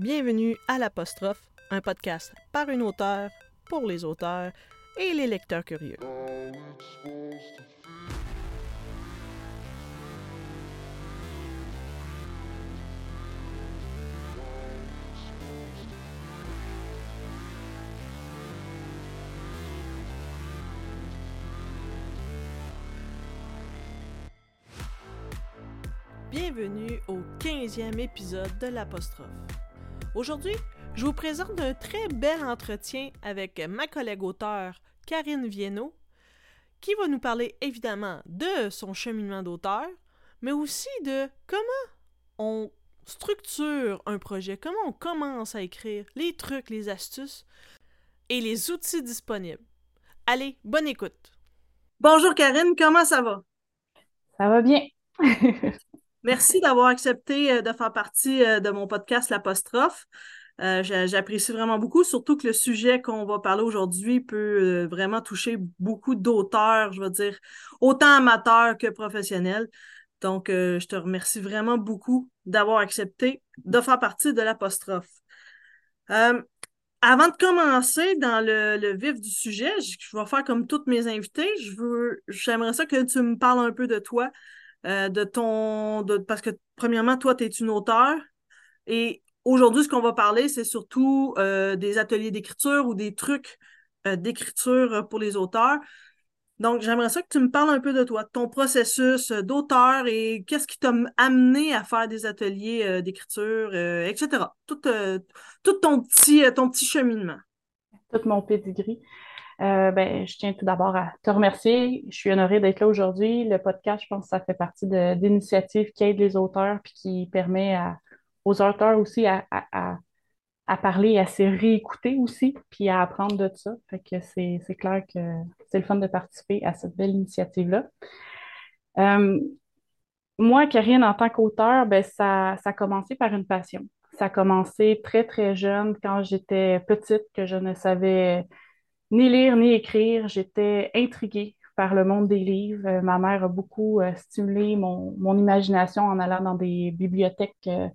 Bienvenue à l'apostrophe, un podcast par une auteure, pour les auteurs et les lecteurs curieux. Bienvenue au 15e épisode de l'apostrophe. Aujourd'hui, je vous présente un très bel entretien avec ma collègue auteure Karine Viennot, qui va nous parler évidemment de son cheminement d'auteur, mais aussi de comment on structure un projet, comment on commence à écrire, les trucs, les astuces et les outils disponibles. Allez, bonne écoute. Bonjour Karine, comment ça va? Ça va bien. Merci d'avoir accepté euh, de faire partie euh, de mon podcast L'Apostrophe. Euh, j'apprécie vraiment beaucoup, surtout que le sujet qu'on va parler aujourd'hui peut vraiment toucher beaucoup d'auteurs, je veux dire, autant amateurs que professionnels. Donc, je te remercie vraiment beaucoup d'avoir accepté de faire partie de l'apostrophe. avant de commencer dans le, vif du sujet, je, je, vais faire comme toutes mes invités. J'aimerais ça que tu me parles un peu de toi, euh, de ton. De, parce que, premièrement, toi, tu es une auteure. Et aujourd'hui, ce qu'on va parler, c'est surtout euh, des ateliers d'écriture ou des trucs euh, d'écriture pour les auteurs. Donc, j'aimerais ça que tu me parles un peu de toi, de ton processus d'auteur et qu'est-ce qui t'a amené à faire des ateliers d'écriture, etc. Tout, tout ton, petit, ton petit cheminement. Tout mon pedigree. Euh, ben, je tiens tout d'abord à te remercier. Je suis honorée d'être là aujourd'hui. Le podcast, je pense que ça fait partie d'initiatives qui aident les auteurs puis qui permet aux auteurs aussi à, parler et à se réécouter aussi, puis à apprendre de ça. Fait que c'est clair que c'est le fun de participer à cette belle initiative-là. Euh, moi, Karine, en tant qu'auteur, ben, ça, ça a commencé par une passion. Ça a commencé très, très jeune, quand j'étais petite, que je ne savais ni lire ni écrire. J'étais intriguée par le monde des livres. Euh, ma mère a beaucoup euh, stimulé mon, imagination en allant dans des bibliothèques euh,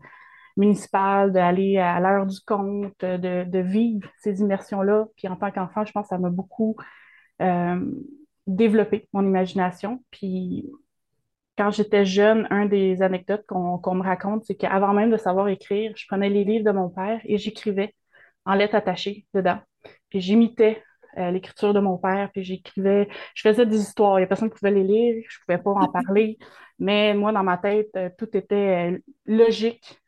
municipales, d'aller à l'heure du conte, de, vivre ces immersions-là. Puis en tant qu'enfant, je pense que ça m'a beaucoup développé mon imagination. Puis quand j'étais jeune, un des anecdotes qu'on me raconte, c'est qu'avant même de savoir écrire, je prenais les livres de mon père et j'écrivais en lettres attachées dedans. Puis j'imitais euh, l'écriture de mon père, puis j'écrivais, je faisais des histoires. Il n'y a personne qui pouvait les lire, je ne pouvais pas en parler, mais moi, dans ma tête, euh, tout était euh, logique.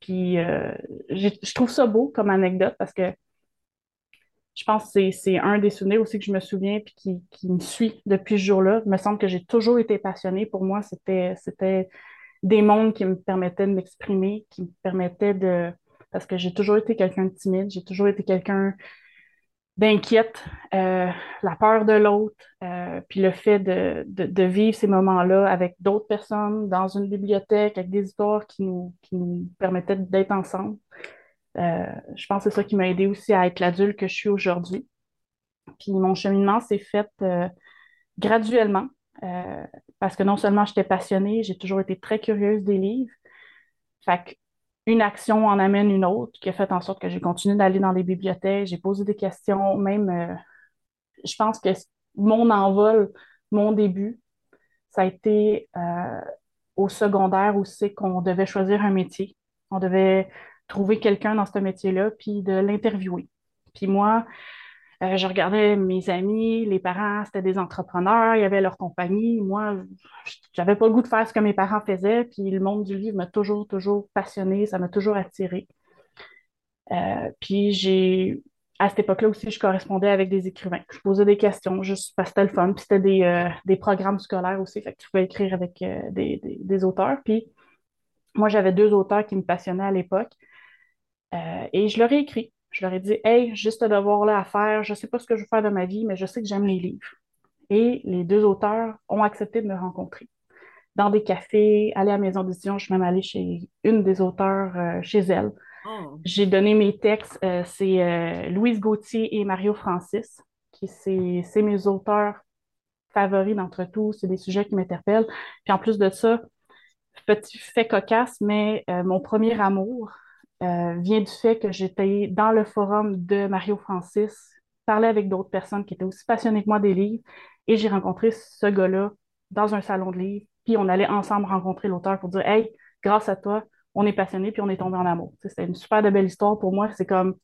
puis je trouve ça beau comme anecdote parce que je pense que c'est un des souvenirs aussi que je me souviens puis qui, qui me suit depuis ce jour-là. Il me semble que j'ai toujours été passionnée. Pour moi, c'était des mondes qui me permettaient de m'exprimer, qui me permettaient de... Parce que j'ai toujours été quelqu'un de timide, j'ai toujours été quelqu'un d'inquiète, euh, la peur de l'autre, euh, puis le fait de, de, vivre ces moments-là avec d'autres personnes dans une bibliothèque, avec des histoires qui nous, qui nous permettaient d'être ensemble. Euh, je pense que c'est ça qui m'a aidé aussi à être l'adulte que je suis aujourd'hui. Puis mon cheminement s'est fait graduellement, parce que non seulement j'étais passionnée, j'ai toujours été très curieuse des livres. Fait que une action en amène une autre, qui a fait en sorte que j'ai continué d'aller dans les bibliothèques, j'ai posé des questions, même, euh, je pense que mon envol, mon début, ça a été euh, au secondaire où c'est qu'on devait choisir un métier. On devait trouver quelqu'un dans ce métier-là, puis de l'interviewer. Puis moi, euh, je regardais mes amis, les parents, c'était des entrepreneurs, il y avait leur compagnie. Moi, j'avais pas le goût de faire ce que mes parents faisaient, puis le monde du livre m'a toujours, toujours passionné, ça m'a toujours attiré. Euh, puis j'ai, à cette époque-là aussi, je correspondais avec des écrivains. Je posais des questions juste parce que c'était le fun, puis c'était des, euh, programmes scolaires aussi, fait que tu pouvais écrire avec des, des, auteurs. Puis moi, j'avais deux auteurs qui me passionnaient à l'époque, et je leur ai écrit. Je leur ai dit, hey, juste devoir-là à faire, je ne sais pas ce que je veux faire de ma vie, mais je sais que j'aime les livres. Et les deux auteurs ont accepté de me rencontrer dans des cafés, aller à la maison d'édition. Je suis même allée chez une des auteurs euh, chez elle. Oh. J'ai donné mes textes. Euh, c'est euh, Louise Gauthier et Mario Francis, qui c'est mes auteurs favoris d'entre tous. C'est des sujets qui m'interpellent. Puis en plus de ça, petit fait cocasse, mais mon premier amour, euh, vient du fait que j'étais dans le forum de Mario Francis, parlais avec d'autres personnes qui étaient aussi passionnées que moi des livres, et j'ai rencontré ce gars-là dans un salon de livres, puis on allait ensemble rencontrer l'auteur pour dire Hey, grâce à toi, on est passionné, puis on est tombé en amour. C'était une super belle histoire pour moi. C'est comme,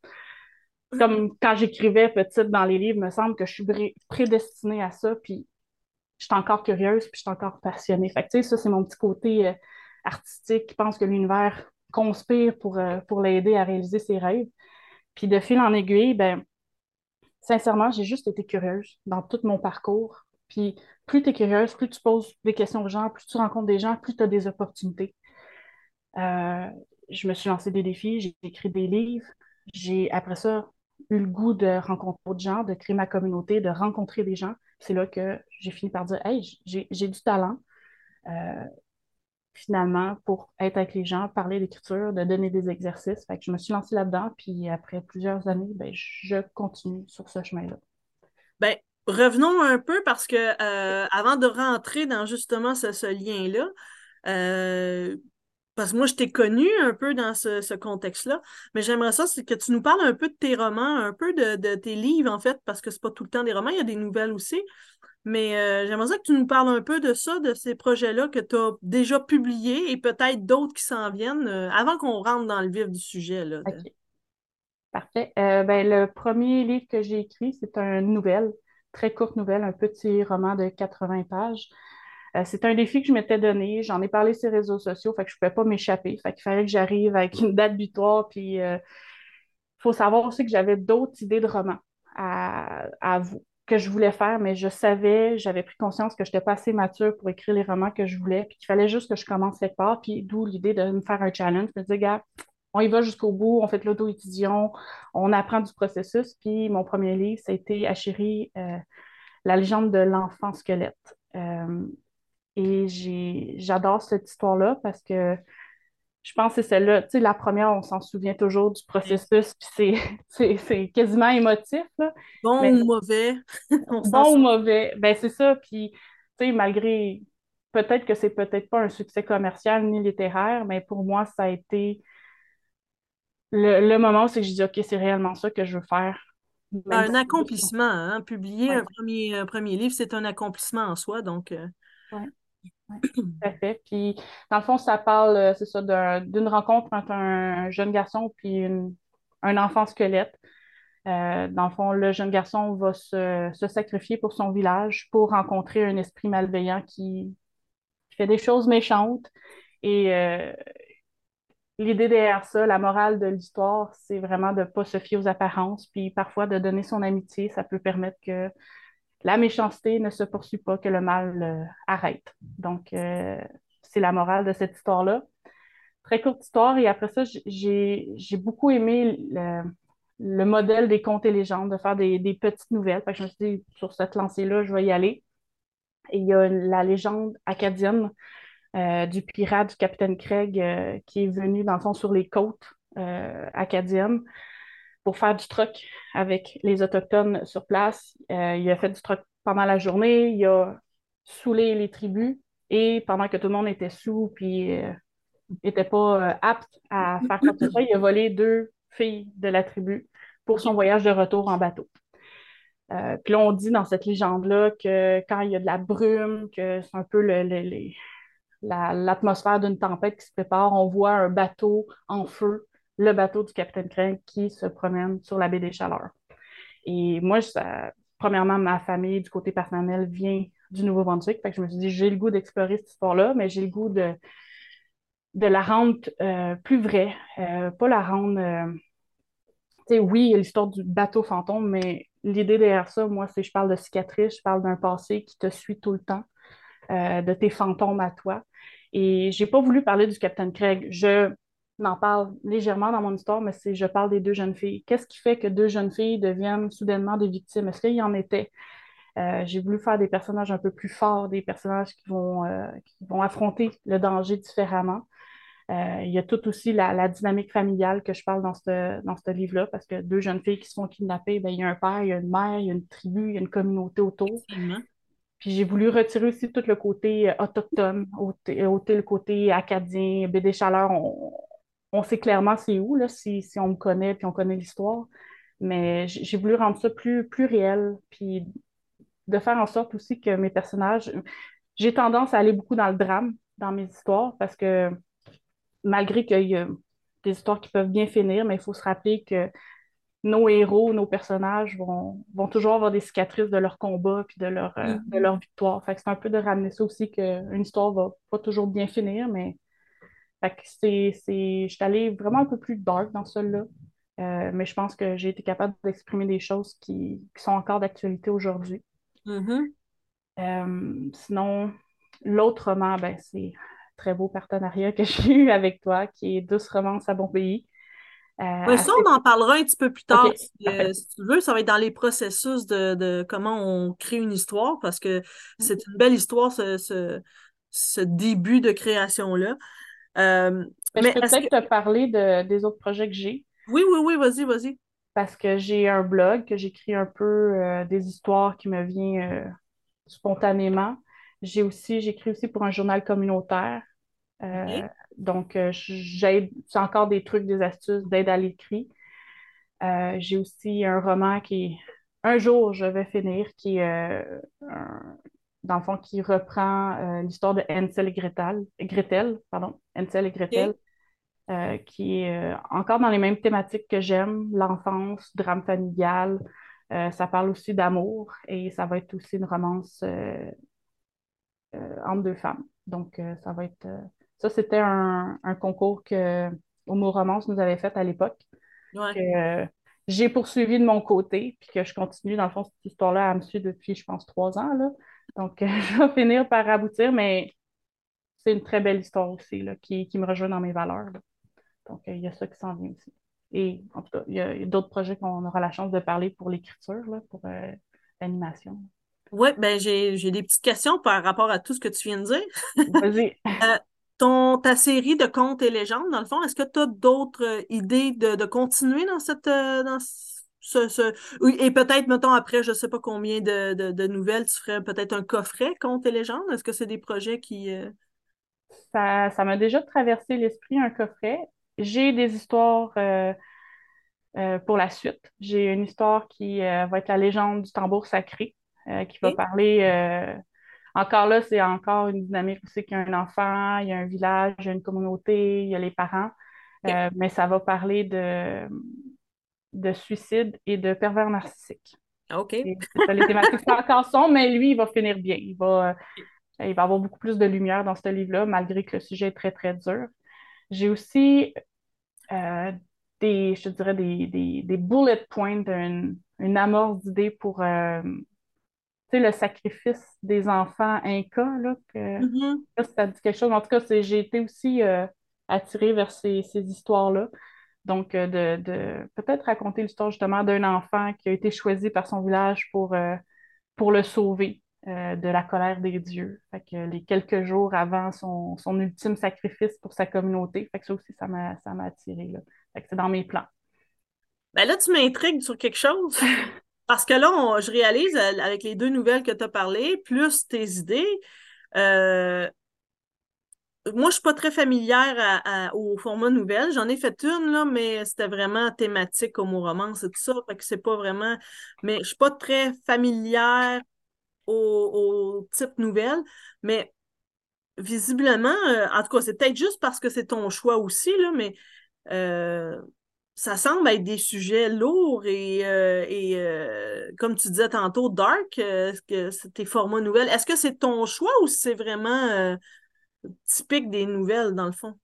comme quand j'écrivais petite dans les livres, il me semble que je suis prédestinée à ça, puis je suis encore curieuse, puis je suis encore passionnée. Fait que, ça, c'est mon petit côté euh, artistique qui pense que l'univers conspire pour, euh, pour l'aider à réaliser ses rêves. Puis de fil en aiguille, ben, sincèrement, j'ai juste été curieuse dans tout mon parcours. Puis plus tu es curieuse, plus tu poses des questions aux gens, plus tu rencontres des gens, plus tu as des opportunités. Euh, je me suis lancé des défis, j'ai écrit des livres. J'ai, après ça, eu le goût de rencontrer d'autres gens, de créer ma communauté, de rencontrer des gens. C'est là que j'ai fini par dire Hey, j'ai du talent. Euh, finalement, pour être avec les gens, parler d'écriture, de donner des exercices. Fait que je me suis lancée là-dedans, puis après plusieurs années, ben, je continue sur ce chemin-là. Ben, revenons un peu parce que euh, avant de rentrer dans justement ce, lien-là, euh, parce que moi, je t'ai connu un peu dans ce, contexte-là, mais j'aimerais ça, que tu nous parles un peu de tes romans, un peu de, tes livres, en fait, parce que c'est pas tout le temps des romans, il y a des nouvelles aussi. Mais euh, j'aimerais ça que tu nous parles un peu de ça, de ces projets-là que tu as déjà publiés et peut-être d'autres qui s'en viennent euh, avant qu'on rentre dans le vif du sujet. Là, Parfait. Euh, ben, le premier livre que j'ai écrit, c'est une nouvelle, très courte nouvelle, un petit roman de 80 pages. C'est un défi que je m'étais donné. J'en ai parlé sur les réseaux sociaux, fait que je ne pouvais pas m'échapper. Fait qu'il fallait que j'arrive avec une date butoir. Puis il faut savoir aussi que j'avais d'autres idées de romans à, vous que je voulais faire, mais je savais, j'avais pris conscience que je n'étais pas assez mature pour écrire les romans que je voulais, puis qu'il fallait juste que je commence quelque part, puis d'où l'idée de me faire un challenge. Je me disais, gars, on y va jusqu'au bout, on fait de l'auto-étudion, on apprend du processus. Puis mon premier livre, ça a été Achérie, euh, la légende de l'enfant squelette. Et j'adore cette histoire-là parce que je pense que c'est celle-là. Tu sais, la première, on s'en souvient toujours du processus, puis c'est quasiment émotif. Bon ou mauvais. bon ou mauvais. Ben, c'est ça. Puis, tu sais, malgré. Peut-être que c'est peut-être pas un succès commercial ni littéraire, mais pour moi, ça a été le, moment où c'est que je dis OK, c'est réellement ça que je veux faire. un accomplissement, hein? Publier un, premier, premier livre, c'est un accomplissement en soi. Donc, euh, tout à fait. Puis, dans le fond, ça parle, euh, c'est ça, d'une rencontre entre un jeune garçon puis un enfant squelette. Euh, dans le fond, le jeune garçon va se, sacrifier pour son village pour rencontrer un esprit malveillant qui, fait des choses méchantes. Et euh, l'idée derrière ça, la morale de l'histoire, c'est vraiment de ne pas se fier aux apparences, puis parfois de donner son amitié, ça peut permettre que la méchanceté ne se poursuit pas, que le mal euh, arrête. Donc, euh, c'est la morale de cette histoire-là. Très courte histoire, et après ça, j'ai beaucoup aimé le, modèle des contes et légendes, de faire des, petites nouvelles. je me suis dit, sur cette lancée-là, je vais y aller. Et il y a la légende acadienne euh, du pirate, du capitaine Craig, qui est venu, dans le sur les côtes acadiennes pour faire du truck avec les Autochtones sur place. Euh, il a fait du truck pendant la journée, il a saoulé les tribus et pendant que tout le monde était sous puis n'était euh, pas euh, apte à faire ce soit, il a volé deux filles de la tribu pour son voyage de retour en bateau. puis là, on dit dans cette légende-là que quand il y a de la brume, que c'est un peu l'atmosphère d'une tempête qui se prépare, on voit un bateau en feu le bateau du capitaine Craig qui se promène sur la baie des Chaleurs. Et moi, premièrement, ma famille, du côté personnel, vient du Nouveau-Brunswick. Fait je me suis dit, j'ai le goût d'explorer cette histoire-là, mais j'ai le goût de, la rendre euh, plus vraie. Euh, pas la rendre. Euh, tu sais, oui, l'histoire du bateau fantôme, mais l'idée derrière ça, moi, c'est je parle de cicatrices, je parle d'un passé qui te suit tout le temps, de tes fantômes à toi. Et j'ai pas voulu parler du Capitaine Craig. Je m'en parle légèrement dans mon histoire, mais c'est je parle des deux jeunes filles. Qu'est-ce qui fait que deux jeunes filles deviennent soudainement des victimes? Est-ce qu'il y en était? Euh, j'ai voulu faire des personnages un peu plus forts, des personnages qui vont, euh, qui vont affronter le danger différemment. Euh, il y a tout aussi la, dynamique familiale que je parle dans ce dans ce livre-là, parce que deux jeunes filles qui se font kidnapper, ben, il y a un père, il y a une mère, il y a une tribu, il y a une communauté autour. Puis j'ai voulu retirer aussi tout le côté autochtone, ôter, le côté acadien, BD Chaleur. On, on sait clairement c'est où, là, si, si on me connaît puis on connaît l'histoire. Mais j'ai voulu rendre ça plus, plus réel, puis de faire en sorte aussi que mes personnages... J'ai tendance à aller beaucoup dans le drame dans mes histoires parce que malgré qu'il y a des histoires qui peuvent bien finir, mais il faut se rappeler que nos héros, nos personnages vont, vont toujours avoir des cicatrices de leur combat puis de leur, euh, de Mhm. leur victoire. Fait que c'est un peu de ramener ça aussi qu'une histoire va pas toujours bien finir, mais fait que c'est, c'est, je suis allée vraiment un peu plus dark dans celui-là. Euh, mais je pense que j'ai été capable d'exprimer des choses qui, qui sont encore d'actualité aujourd'hui. Mhm. Euh, sinon, l'autre roman, ben, c'est un très beau partenariat que j'ai eu avec toi, qui est Douce romance à bon pays. Euh, Ouais, ça, assez... on en parlera un petit peu plus tard, si, euh, si tu veux. Ça va être dans les processus de, de comment on crée une histoire, parce que c'est une belle histoire, ce, ce, ce début de création-là. Euh, Mais je peux que... peut-être te parler de, des autres projets que j'ai, Oui, oui, oui, vas-y, vas-y. parce que j'ai un blog que j'écris un peu euh, des histoires qui me viennent euh, spontanément. J'ai aussi, j'écris aussi pour un journal communautaire. Donc, j'aide, c'est encore des trucs, des astuces d'aide à l'écrit. Euh, j'ai aussi un roman qui, un jour, je vais finir, qui est, euh, un- dans le fond, qui reprend euh, l'histoire de Hansel et Gretel, Gretel, pardon, Hansel et Gretel, euh, qui est euh, encore dans les mêmes thématiques que j'aime, l'enfance, drame familial. Ça parle aussi d'amour et ça va être aussi une romance entre deux femmes. Donc, ça va être. ça, c'était un, un concours que Homo Romance nous avait fait à l'époque, Ouais. j'ai poursuivi de mon côté, puis que je continue. Dans le fond, cette histoire-là, elle me suit depuis, je pense, trois ans. Là. Donc, euh, je vais finir par aboutir, mais c'est une très belle histoire aussi, là, qui, qui me rejoint dans mes valeurs. là. Donc, euh, il y a ça qui s'en vient aussi. Et en tout cas, il y a, d'autres projets qu'on aura la chance de parler pour l'écriture, pour euh, l'animation. Ouais, ben j'ai des petites questions par rapport à tout ce que tu viens de dire. Vas-y. Euh, ton, ta série de contes et légendes, dans le fond, est-ce que tu as d'autres euh, idées de, de continuer dans cette dans ce, ce- et peut-être, mettons, après, je sais pas combien de, de, de nouvelles, tu ferais peut-être un coffret contes et légendes? Est-ce que c'est des projets qui euh, Ça, ça m'a déjà traversé l'esprit un coffret. J'ai des histoires euh, euh, pour la suite. J'ai une histoire qui va être la légende du tambour sacré, qui va parler. encore là, c'est encore une dynamique aussi qu'il y a un enfant, il y a un village, il y a une communauté, il y a les parents. Mais ça va parler de, de suicide et de pervers narcissique. OK. Ça, les thématiques sont mais lui, il va finir bien. Il va, euh, il va avoir beaucoup plus de lumière dans ce livre-là, malgré que le sujet est très, très dur. J'ai aussi euh, des, je dirais, des, des, des bullet points, une, une amorce d'idées pour euh, le sacrifice des enfants incas, là, que, Mhm. pas si ça dit quelque chose. En tout cas, j'ai été aussi euh, attirée vers ces, ces histoires-là. Donc, euh, de, de peut-être raconter l'histoire justement d'un enfant qui a été choisi par son village pour, euh, pour le sauver euh, de la colère des dieux. Fait que les quelques jours avant son, son ultime sacrifice pour sa communauté. Fait que ça aussi, ça m'a, ça m'a attiré, là. Fait que c'est dans mes plans. Ben là, tu m'intrigues sur quelque chose. Parce que là, on- je réalise, avec les deux nouvelles que tu as parlé, plus tes idées, euh, moi, je suis pas très familière au format nouvelle. J'en ai fait une, là, mais c'était vraiment thématique homo romance et tout ça. Fait que c'est pas vraiment. Mais je suis pas très familière au, type nouvelle. Mais visiblement, euh, en tout cas, c'est peut-être juste parce que c'est ton choix aussi, là, mais euh, ça semble être des sujets lourds et, euh, et comme tu disais tantôt, dark, que c'est tes formats nouvelles? Est-ce que c'est ton choix ou c'est vraiment typique des nouvelles, dans le fond?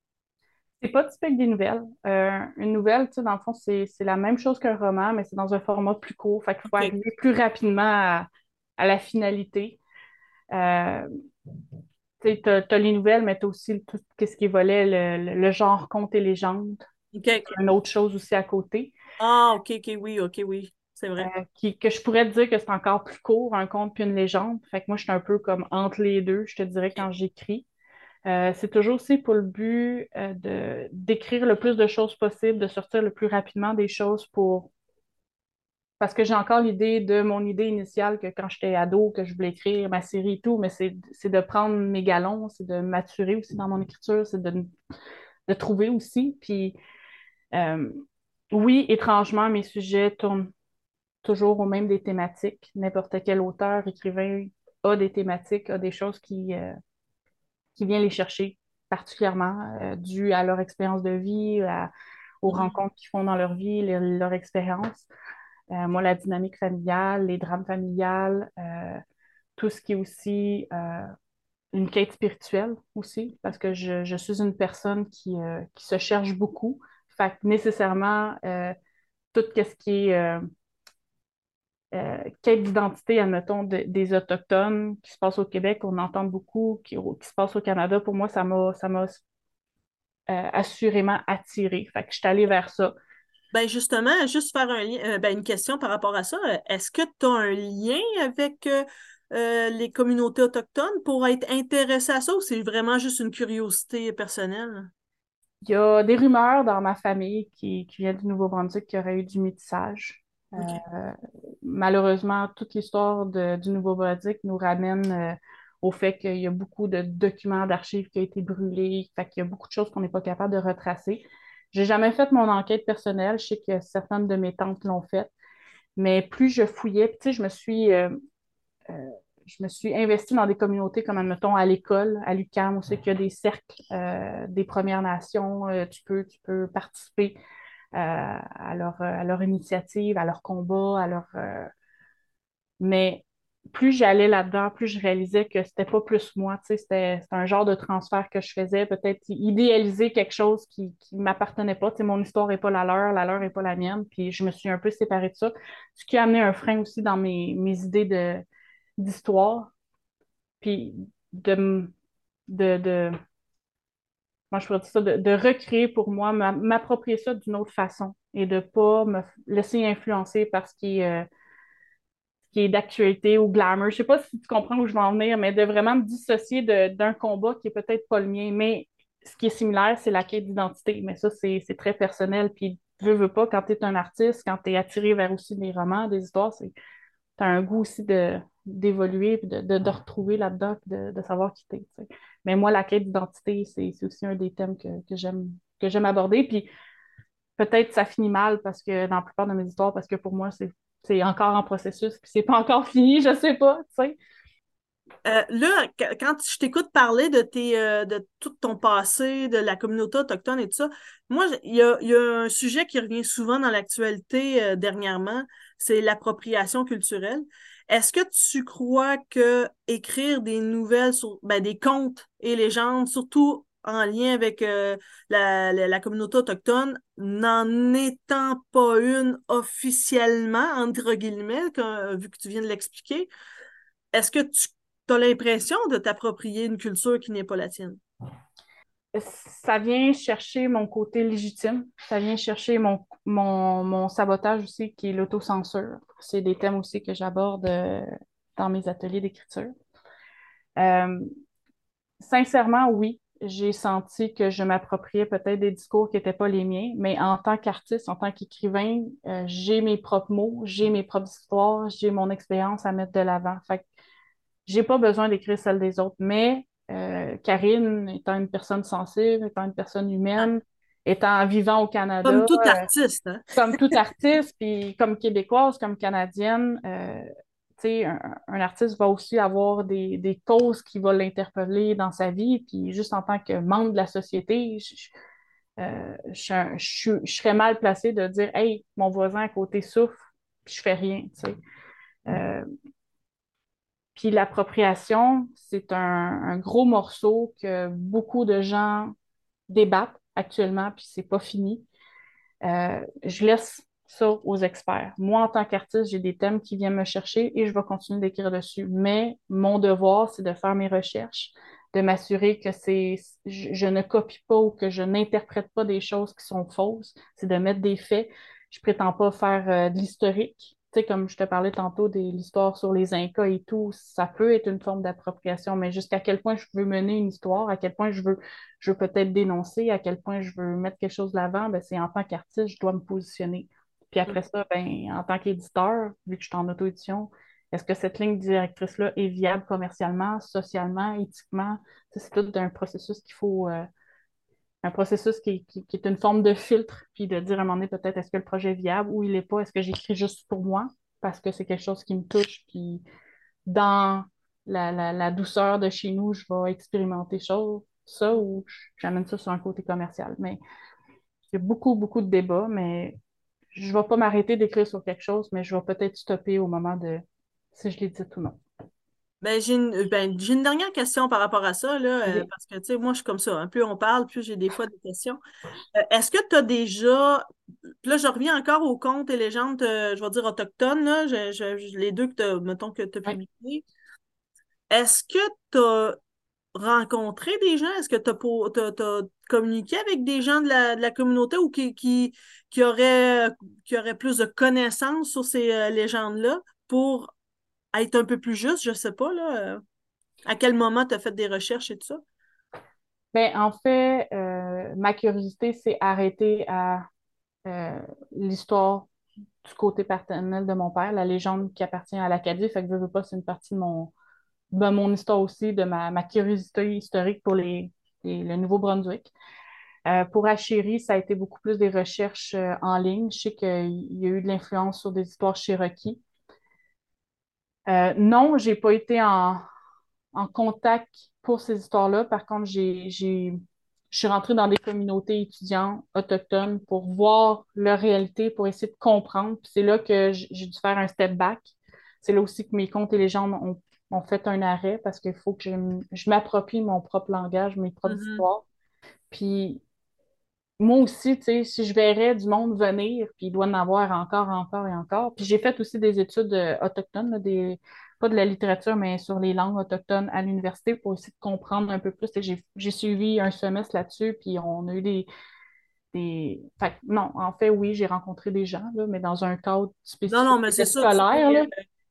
C'est pas typique des nouvelles. Euh, une nouvelle, tu sais, dans le fond, c'est, c'est la même chose qu'un roman, mais c'est dans un format plus court. Fait qu'il faut arriver plus rapidement à, à la finalité. Euh, tu sais, t'as, t'as les nouvelles, mais t'as aussi tout ce qui est volet, le, le- le genre conte et légende, qui OK. est une autre chose aussi à côté. Ah, OK, OK, oui, OK, oui. C'est euh, vrai. qui, que je pourrais te dire que c'est encore plus court, un conte puis une légende. Fait que moi, je suis un peu comme entre les deux, je te dirais, quand j'écris. Euh, c'est toujours aussi pour le but euh, de d'écrire le plus de choses possible, de sortir le plus rapidement des choses pour parce que j'ai encore l'idée de mon idée initiale que quand j'étais ado, que je voulais écrire ma série et tout, mais c'est de prendre mes galons, c'est de maturer aussi dans mon écriture, c'est de trouver aussi. Puis euh, oui, étrangement, mes sujets tournent toujours au même des thématiques. N'importe quel auteur, écrivain a des thématiques, a des choses qui, qui viennent les chercher particulièrement euh, dues à leur expérience de vie, aux mm-hmm. rencontres qu'ils font dans leur vie, leur expérience. Euh, moi, la dynamique familiale, les drames familiales, tout ce qui est aussi une quête spirituelle aussi, parce que je, je suis une personne qui, qui, se cherche beaucoup. Fait que nécessairement, tout ce qui est euh, quête d'identité, admettons, des Autochtones qui se passe au Québec, on entend beaucoup, qui, qui se passe au Canada, pour moi, ça m'a, ça m'a euh, assurément attiré. Fait que je suis allée vers ça. Ben justement, juste faire un lien, euh, ben une question par rapport à ça. Est-ce que tu as un lien avec les communautés autochtones pour être intéressé à ça ou c'est vraiment juste une curiosité personnelle? Il y a des rumeurs dans ma famille qui, qui viennent du Nouveau-Brunswick qu'il y aurait eu du métissage. Euh, malheureusement, toute l'histoire du Nouveau-Brunswick nous ramène euh, au fait qu'il y a beaucoup de documents d'archives qui ont été brûlés, fait qu'il y a beaucoup de choses qu'on n'est pas capable de retracer. J'ai jamais fait mon enquête personnelle, je sais que certaines de mes tantes l'ont faite, mais plus je fouillais, tu sais, je me suis, euh, je me suis investie dans des communautés comme, admettons, à l'école, à l'UQAM, où c'est qu'il y a des cercles des Premières Nations, tu peux, participer à, leur, à leur initiative, à leur combat, à leur. Euh, mais plus j'allais là-dedans, plus je réalisais que c'était pas plus moi, c'était un genre de transfert que je faisais, peut-être idéaliser quelque chose qui ne m'appartenait pas, tu sais, mon histoire n'est pas la leur, la leur n'est pas la mienne, puis je me suis un peu séparée de ça, ce qui a amené un frein aussi dans mes, mes idées d'histoire, puis de, de, je pourrais dire ça, de, recréer pour moi, m'approprier ça d'une autre façon et de ne pas me laisser influencer par ce qui est, euh, est d'actualité ou glamour. Je ne sais pas si tu comprends où je veux en venir, mais de vraiment me dissocier d'un combat qui est peut-être pas le mien. Mais ce qui est similaire, c'est la quête d'identité. Mais ça, c'est très personnel. Puis, veux, veux pas, quand tu es un artiste, quand tu es attiré vers aussi des romans, des histoires, tu as un goût aussi d'évoluer, de, de, de, retrouver là-dedans, de, de savoir qui t'es. Mais moi, la quête d'identité, c'est aussi un des thèmes que, que j'aime aborder. Puis peut-être ça finit mal parce que dans la plupart de mes histoires, parce que pour moi, c'est encore en processus, puis c'est pas encore fini, je sais pas, tu sais. Euh, là, quand je t'écoute parler de, tes, euh, de tout ton passé, de la communauté autochtone et tout ça, moi, il y a, y a, un sujet qui revient souvent dans l'actualité euh, dernièrement, c'est l'appropriation culturelle. Est-ce que tu crois que écrire des nouvelles sur ben, des contes et légendes, surtout en lien avec euh, la, communauté autochtone, n'en étant pas une officiellement, entre guillemets, vu que tu viens de l'expliquer, est-ce que tu as l'impression de t'approprier une culture qui n'est pas la tienne? Ça vient chercher mon côté légitime, ça vient chercher mon, mon, sabotage aussi, qui est l'autocensure. C'est des thèmes aussi que j'aborde euh, dans mes ateliers d'écriture. Euh, sincèrement, oui, j'ai senti que je m'appropriais peut-être des discours qui n'étaient pas les miens, mais en tant qu'artiste, en tant qu'écrivain, euh, j'ai mes propres mots, j'ai mes propres histoires, j'ai mon expérience à mettre de l'avant. Fait j'ai pas besoin d'écrire celle des autres, mais euh, Karine étant une personne sensible, étant une personne humaine, étant vivant au Canada. Comme tout euh, artiste. Hein? comme tout artiste, puis comme québécoise, comme canadienne, euh, un, un, artiste va aussi avoir des, des causes qui vont l'interpeller dans sa vie, puis juste en tant que membre de la société, je, je, je, serais mal placée de dire Hey, mon voisin à côté souffre, puis je fais rien. Euh, puis l'appropriation, c'est un, gros morceau que beaucoup de gens débattent actuellement, puis c'est pas fini. Euh, je laisse ça aux experts. Moi, en tant qu'artiste, j'ai des thèmes qui viennent me chercher et je vais continuer d'écrire dessus. Mais mon devoir, c'est de faire mes recherches, de m'assurer que c'est, je, ne copie pas ou que je n'interprète pas des choses qui sont fausses. C'est de mettre des faits. Je prétends pas faire euh, de l'historique sais, comme je te parlais tantôt de l'histoire sur les Incas et tout, ça peut être une forme d'appropriation, mais jusqu'à quel point je veux mener une histoire, à quel point je veux, je veux peut-être dénoncer, à quel point je veux mettre quelque chose de l'avant, ben, c'est en tant qu'artiste, je dois me positionner. Puis après mm. ça, ben, en tant qu'éditeur, vu que je suis en auto-édition, est-ce que cette ligne directrice-là est viable commercialement, socialement, éthiquement? C'est tout un processus qu'il faut, euh, un processus qui, est une forme de filtre, puis de dire à un moment donné peut-être est-ce que le projet est viable ou il n'est pas, est-ce que j'écris juste pour moi? Parce que c'est quelque chose qui me touche, puis dans la, douceur de chez nous, je vais expérimenter ça ou j'amène ça sur un côté commercial. Mais il y a beaucoup, beaucoup de débats, mais je ne vais pas m'arrêter d'écrire sur quelque chose, mais je vais peut-être stopper au moment de si je l'ai dit ou non. Ben, j'ai une, ben, une dernière question par rapport à ça, là, euh, parce que, tu sais, moi, je suis comme ça. hein. plus on parle, plus j'ai des fois des questions. Euh, est-ce que tu as déjà... Là, je reviens encore aux contes et légendes, euh, je vais dire autochtones, là, les deux que tu mettons, que tu as publiés. Est-ce que tu as rencontré des gens? Est-ce que tu as, communiqué avec des gens de la, communauté ou qui, qui, qui, auraient, qui auraient plus de connaissances sur ces légendes-là pour être un peu plus juste, je sais pas, là, euh, à quel moment tu as fait des recherches et tout ça? Ben, en fait, euh, ma curiosité s'est arrêtée à euh, l'histoire du côté paternel de mon père, la légende qui appartient à l'Acadie. Fait que je veux pas, c'est une partie de mon, de mon histoire aussi, de ma, curiosité historique pour les, le Nouveau-Brunswick. pour Achéry, ça a été beaucoup plus des recherches en ligne. Je sais qu'il y a eu de l'influence sur des histoires Cherokee. Euh, non, j'ai pas été en, contact pour ces histoires-là. Par contre, j'ai, je suis rentrée dans des communautés étudiantes autochtones pour voir leur réalité, pour essayer de comprendre. Puis c'est là que j'ai dû faire un step back. C'est là aussi que mes contes et légendes ont, ont fait un arrêt parce qu'il faut que je, m'approprie mon propre langage, mes propres mm-hmm. histoires. Puis moi aussi, tu sais, si je verrais du monde venir, puis il doit en avoir encore, encore et encore. Puis j'ai fait aussi des études euh, autochtones, des, pas de la littérature, mais sur les langues autochtones à l'université pour essayer de comprendre un peu plus. J'ai suivi un semestre là-dessus, puis on a eu des, des... Fait, non, en fait, oui, j'ai rencontré des gens, là, mais dans un cadre spécifique non, non, mais c'est scolaire.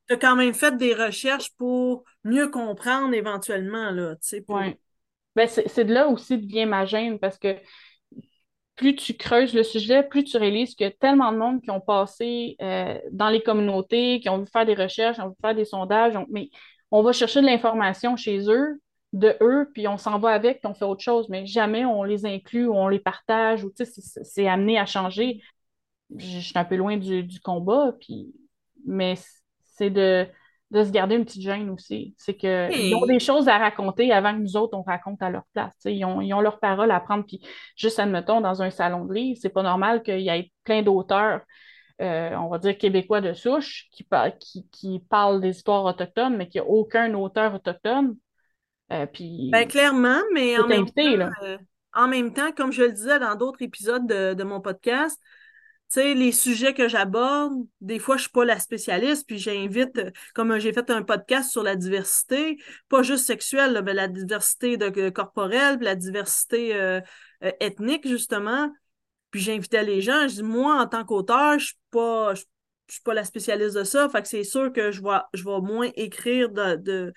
Tu as quand même fait des recherches pour mieux comprendre éventuellement, là, tu sais. Pour... Ben, c'est de là aussi que vient ma gêne, parce que plus tu creuses le sujet, plus tu réalises qu'il y a tellement de monde qui ont passé euh, dans les communautés, qui ont vu faire des recherches, qui ont vu faire des sondages, mais on va chercher de l'information chez eux, de eux, puis on s'en va avec, puis on fait autre chose, mais jamais on les inclut ou on les partage, ou c'est amené à changer. Je, suis un peu loin du, du combat, puis, mais c'est de de se garder une petite gêne aussi. C'est qu'ils ont des choses à raconter avant que nous autres, on raconte à leur place. Ils ont, ils ont leur parole à prendre. Puis juste, admettons, dans un salon de livre, c'est pas normal qu'il y ait plein d'auteurs, euh, on va dire québécois de souche, qui, qui, qui parlent des histoires autochtones, mais qu'il n'y a aucun auteur autochtone. Euh, puis, ben, clairement, mais en même, temps, euh, en même temps, comme je le disais dans d'autres épisodes de, de mon podcast, sais, les sujets que j'aborde, des fois, je suis pas la spécialiste, puis j'invite, euh, comme j'ai fait un podcast sur la diversité, pas juste sexuelle, mais la diversité de, corporelle, puis la diversité euh, euh, ethnique, justement. Puis j'invitais les gens, je dis, moi, en tant qu'auteur, je suis pas, je, suis pas la spécialiste de ça, fait que c'est sûr que je vais, moins écrire de,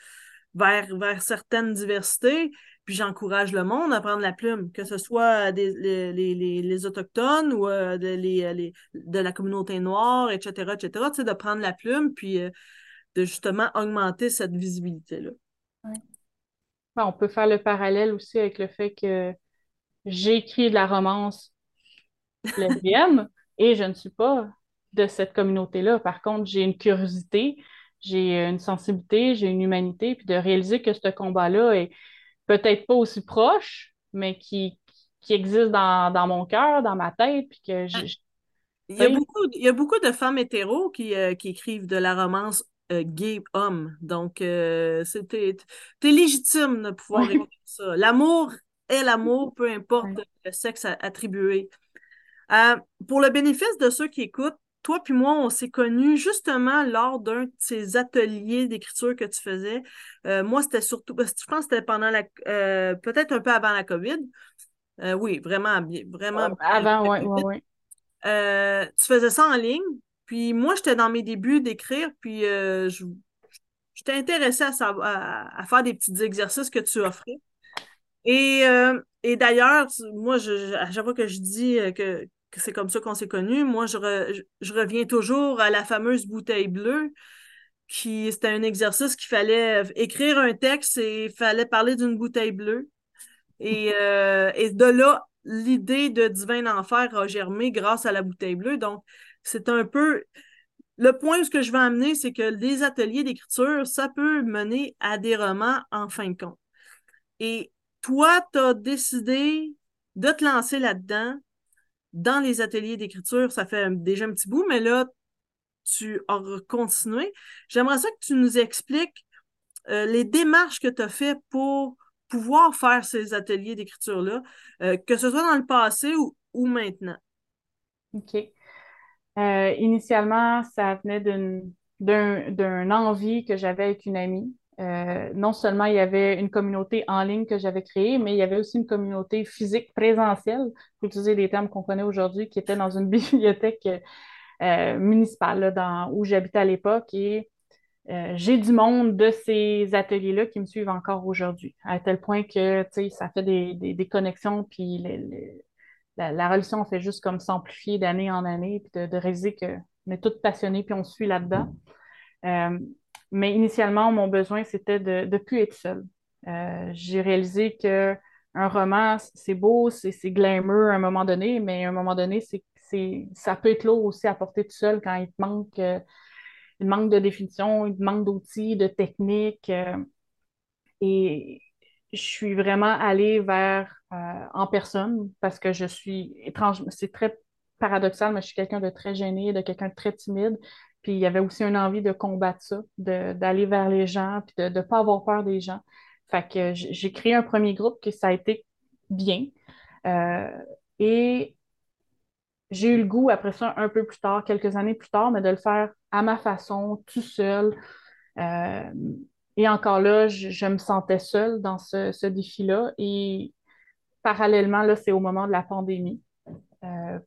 vers certaines diversités. Puis j'encourage le monde à prendre la plume, que ce soit des, les, Autochtones ou euh, de, les, de la communauté noire, etc., etc., tu sais, de prendre la plume, puis euh, de justement augmenter cette visibilité-là. on peut faire le parallèle aussi avec le fait que j'ai écrit de la romance lesbienne et je ne suis pas de cette communauté-là. Par contre, j'ai une curiosité, j'ai une sensibilité, j'ai une humanité, puis de réaliser que ce combat-là est peut-être pas aussi proche, mais qui, qui existe dans, mon cœur, dans ma tête, puis que ah. il y, a beaucoup, il y a beaucoup de femmes hétéros qui, euh, qui écrivent de la romance euh, gay-homme. Donc, euh, c'était t'es légitime de pouvoir écrire ça. L'amour est l'amour, peu importe le sexe attribué. pour le bénéfice de ceux qui écoutent, toi puis moi, on s'est connus justement lors d'un de ces ateliers d'écriture que tu faisais. Euh, moi, c'était surtout, je pense que c'était pendant la, euh, peut-être un peu avant la COVID. Euh, oui, vraiment, vraiment. avant, oui, oui, oui. tu faisais ça en ligne. Puis moi, j'étais dans mes débuts d'écrire, puis je, j'étais intéressée à, à, faire des petits exercices que tu offrais. Et, et d'ailleurs, moi, je, à chaque fois que je dis que, c'est comme ça qu'on s'est connus. Moi, je, reviens toujours à la fameuse bouteille bleue, qui c'était un exercice qu'il fallait écrire un texte et il fallait parler d'une bouteille bleue. Et, euh, et, de là, l'idée de Divin Enfer a germé grâce à la bouteille bleue. Donc, c'est un peu. Le point que je veux amener, c'est que les ateliers d'écriture, ça peut mener à des romans en fin de compte. Et toi, tu as décidé de te lancer là-dedans, dans les ateliers d'écriture. Ça fait déjà un petit bout, mais là, tu as continué. J'aimerais ça que tu nous expliques euh, les démarches que tu as faites pour pouvoir faire ces ateliers d'écriture-là, euh, que ce soit dans le passé ou, maintenant. OK. Euh, initialement, ça venait d'une d'un envie que j'avais avec une amie. Euh, non seulement il y avait une communauté en ligne que j'avais créée, mais il y avait aussi une communauté physique présentielle, pour utiliser des termes qu'on connaît aujourd'hui, qui était dans une bibliothèque municipale dans, où j'habitais à l'époque. Et euh, j'ai du monde de ces ateliers-là qui me suivent encore aujourd'hui, à tel point que ça fait des, connexions, puis la, relation fait juste comme s'amplifier d'année en année, puis de, réaliser qu'on est tous passionnés, puis on suit là-dedans. Euh, mais initialement, mon besoin, c'était de ne plus être seule. Euh, j'ai réalisé que un roman, c'est beau, c'est glamour à un moment donné, mais à un moment donné, ça peut être lourd aussi à porter tout seul quand il te manque il manque de définition, il manque d'outils, de techniques. Euh, et je suis vraiment allée vers euh, en personne parce que je suis étrange. C'est très paradoxal, mais je suis quelqu'un de très gêné, de quelqu'un de très timide. Puis il y avait aussi une envie de combattre ça, d'aller vers les gens, puis de ne pas avoir peur des gens. Fait que j'ai créé un premier groupe qui ça a été bien. Euh, et j'ai eu le goût, après ça, un peu plus tard, quelques années plus tard, mais de le faire à ma façon, tout seul. Euh, et encore là, je, me sentais seule dans ce, défi-là. Et parallèlement, là, c'est au moment de la pandémie. Euh,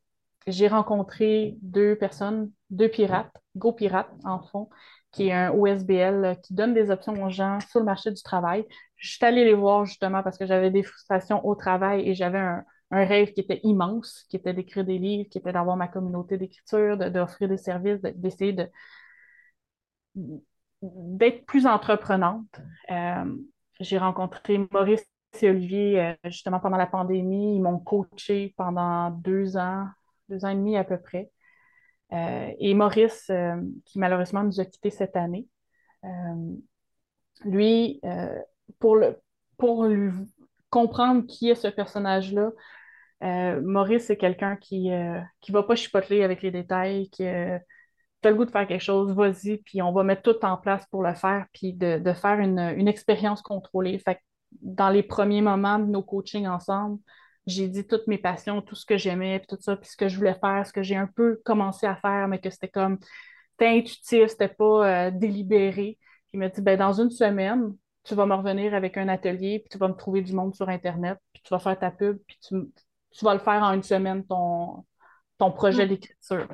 j'ai rencontré deux personnes, deux pirates, Go Pirates, en fond, qui est un OSBL qui donne des options aux gens sur le marché du travail. Je suis allée les voir justement parce que j'avais des frustrations au travail et j'avais un, rêve qui était immense, qui était d'écrire des livres, qui était d'avoir ma communauté d'écriture, d'offrir des services, d'essayer de, d'être plus entreprenante. Euh, j'ai rencontré Maurice et Olivier euh, justement pendant la pandémie. Ils m'ont coaché pendant deux ans, deux ans et demi à peu près. Euh, et Maurice, qui malheureusement nous a quittés cette année, lui, pour, le, pour lui comprendre qui est ce personnage-là, euh, Maurice, c'est quelqu'un qui ne euh, va pas chipoter avec les détails, qui euh, tu as le goût de faire quelque chose, vas-y, puis on va mettre tout en place pour le faire, puis de, faire une, expérience contrôlée. Fait dans les premiers moments de nos coachings ensemble, j'ai dit toutes mes passions, tout ce que j'aimais, puis tout ça, puis ce que je voulais faire, ce que j'ai un peu commencé à faire, mais que c'était comme, c'était intuitif, c'était pas délibéré. il m'a dit, ben, dans une semaine, tu vas me revenir avec un atelier, puis tu vas me trouver du monde sur Internet, puis tu vas faire ta pub, puis tu, tu vas le faire en une semaine, ton, ton projet mm. d'écriture.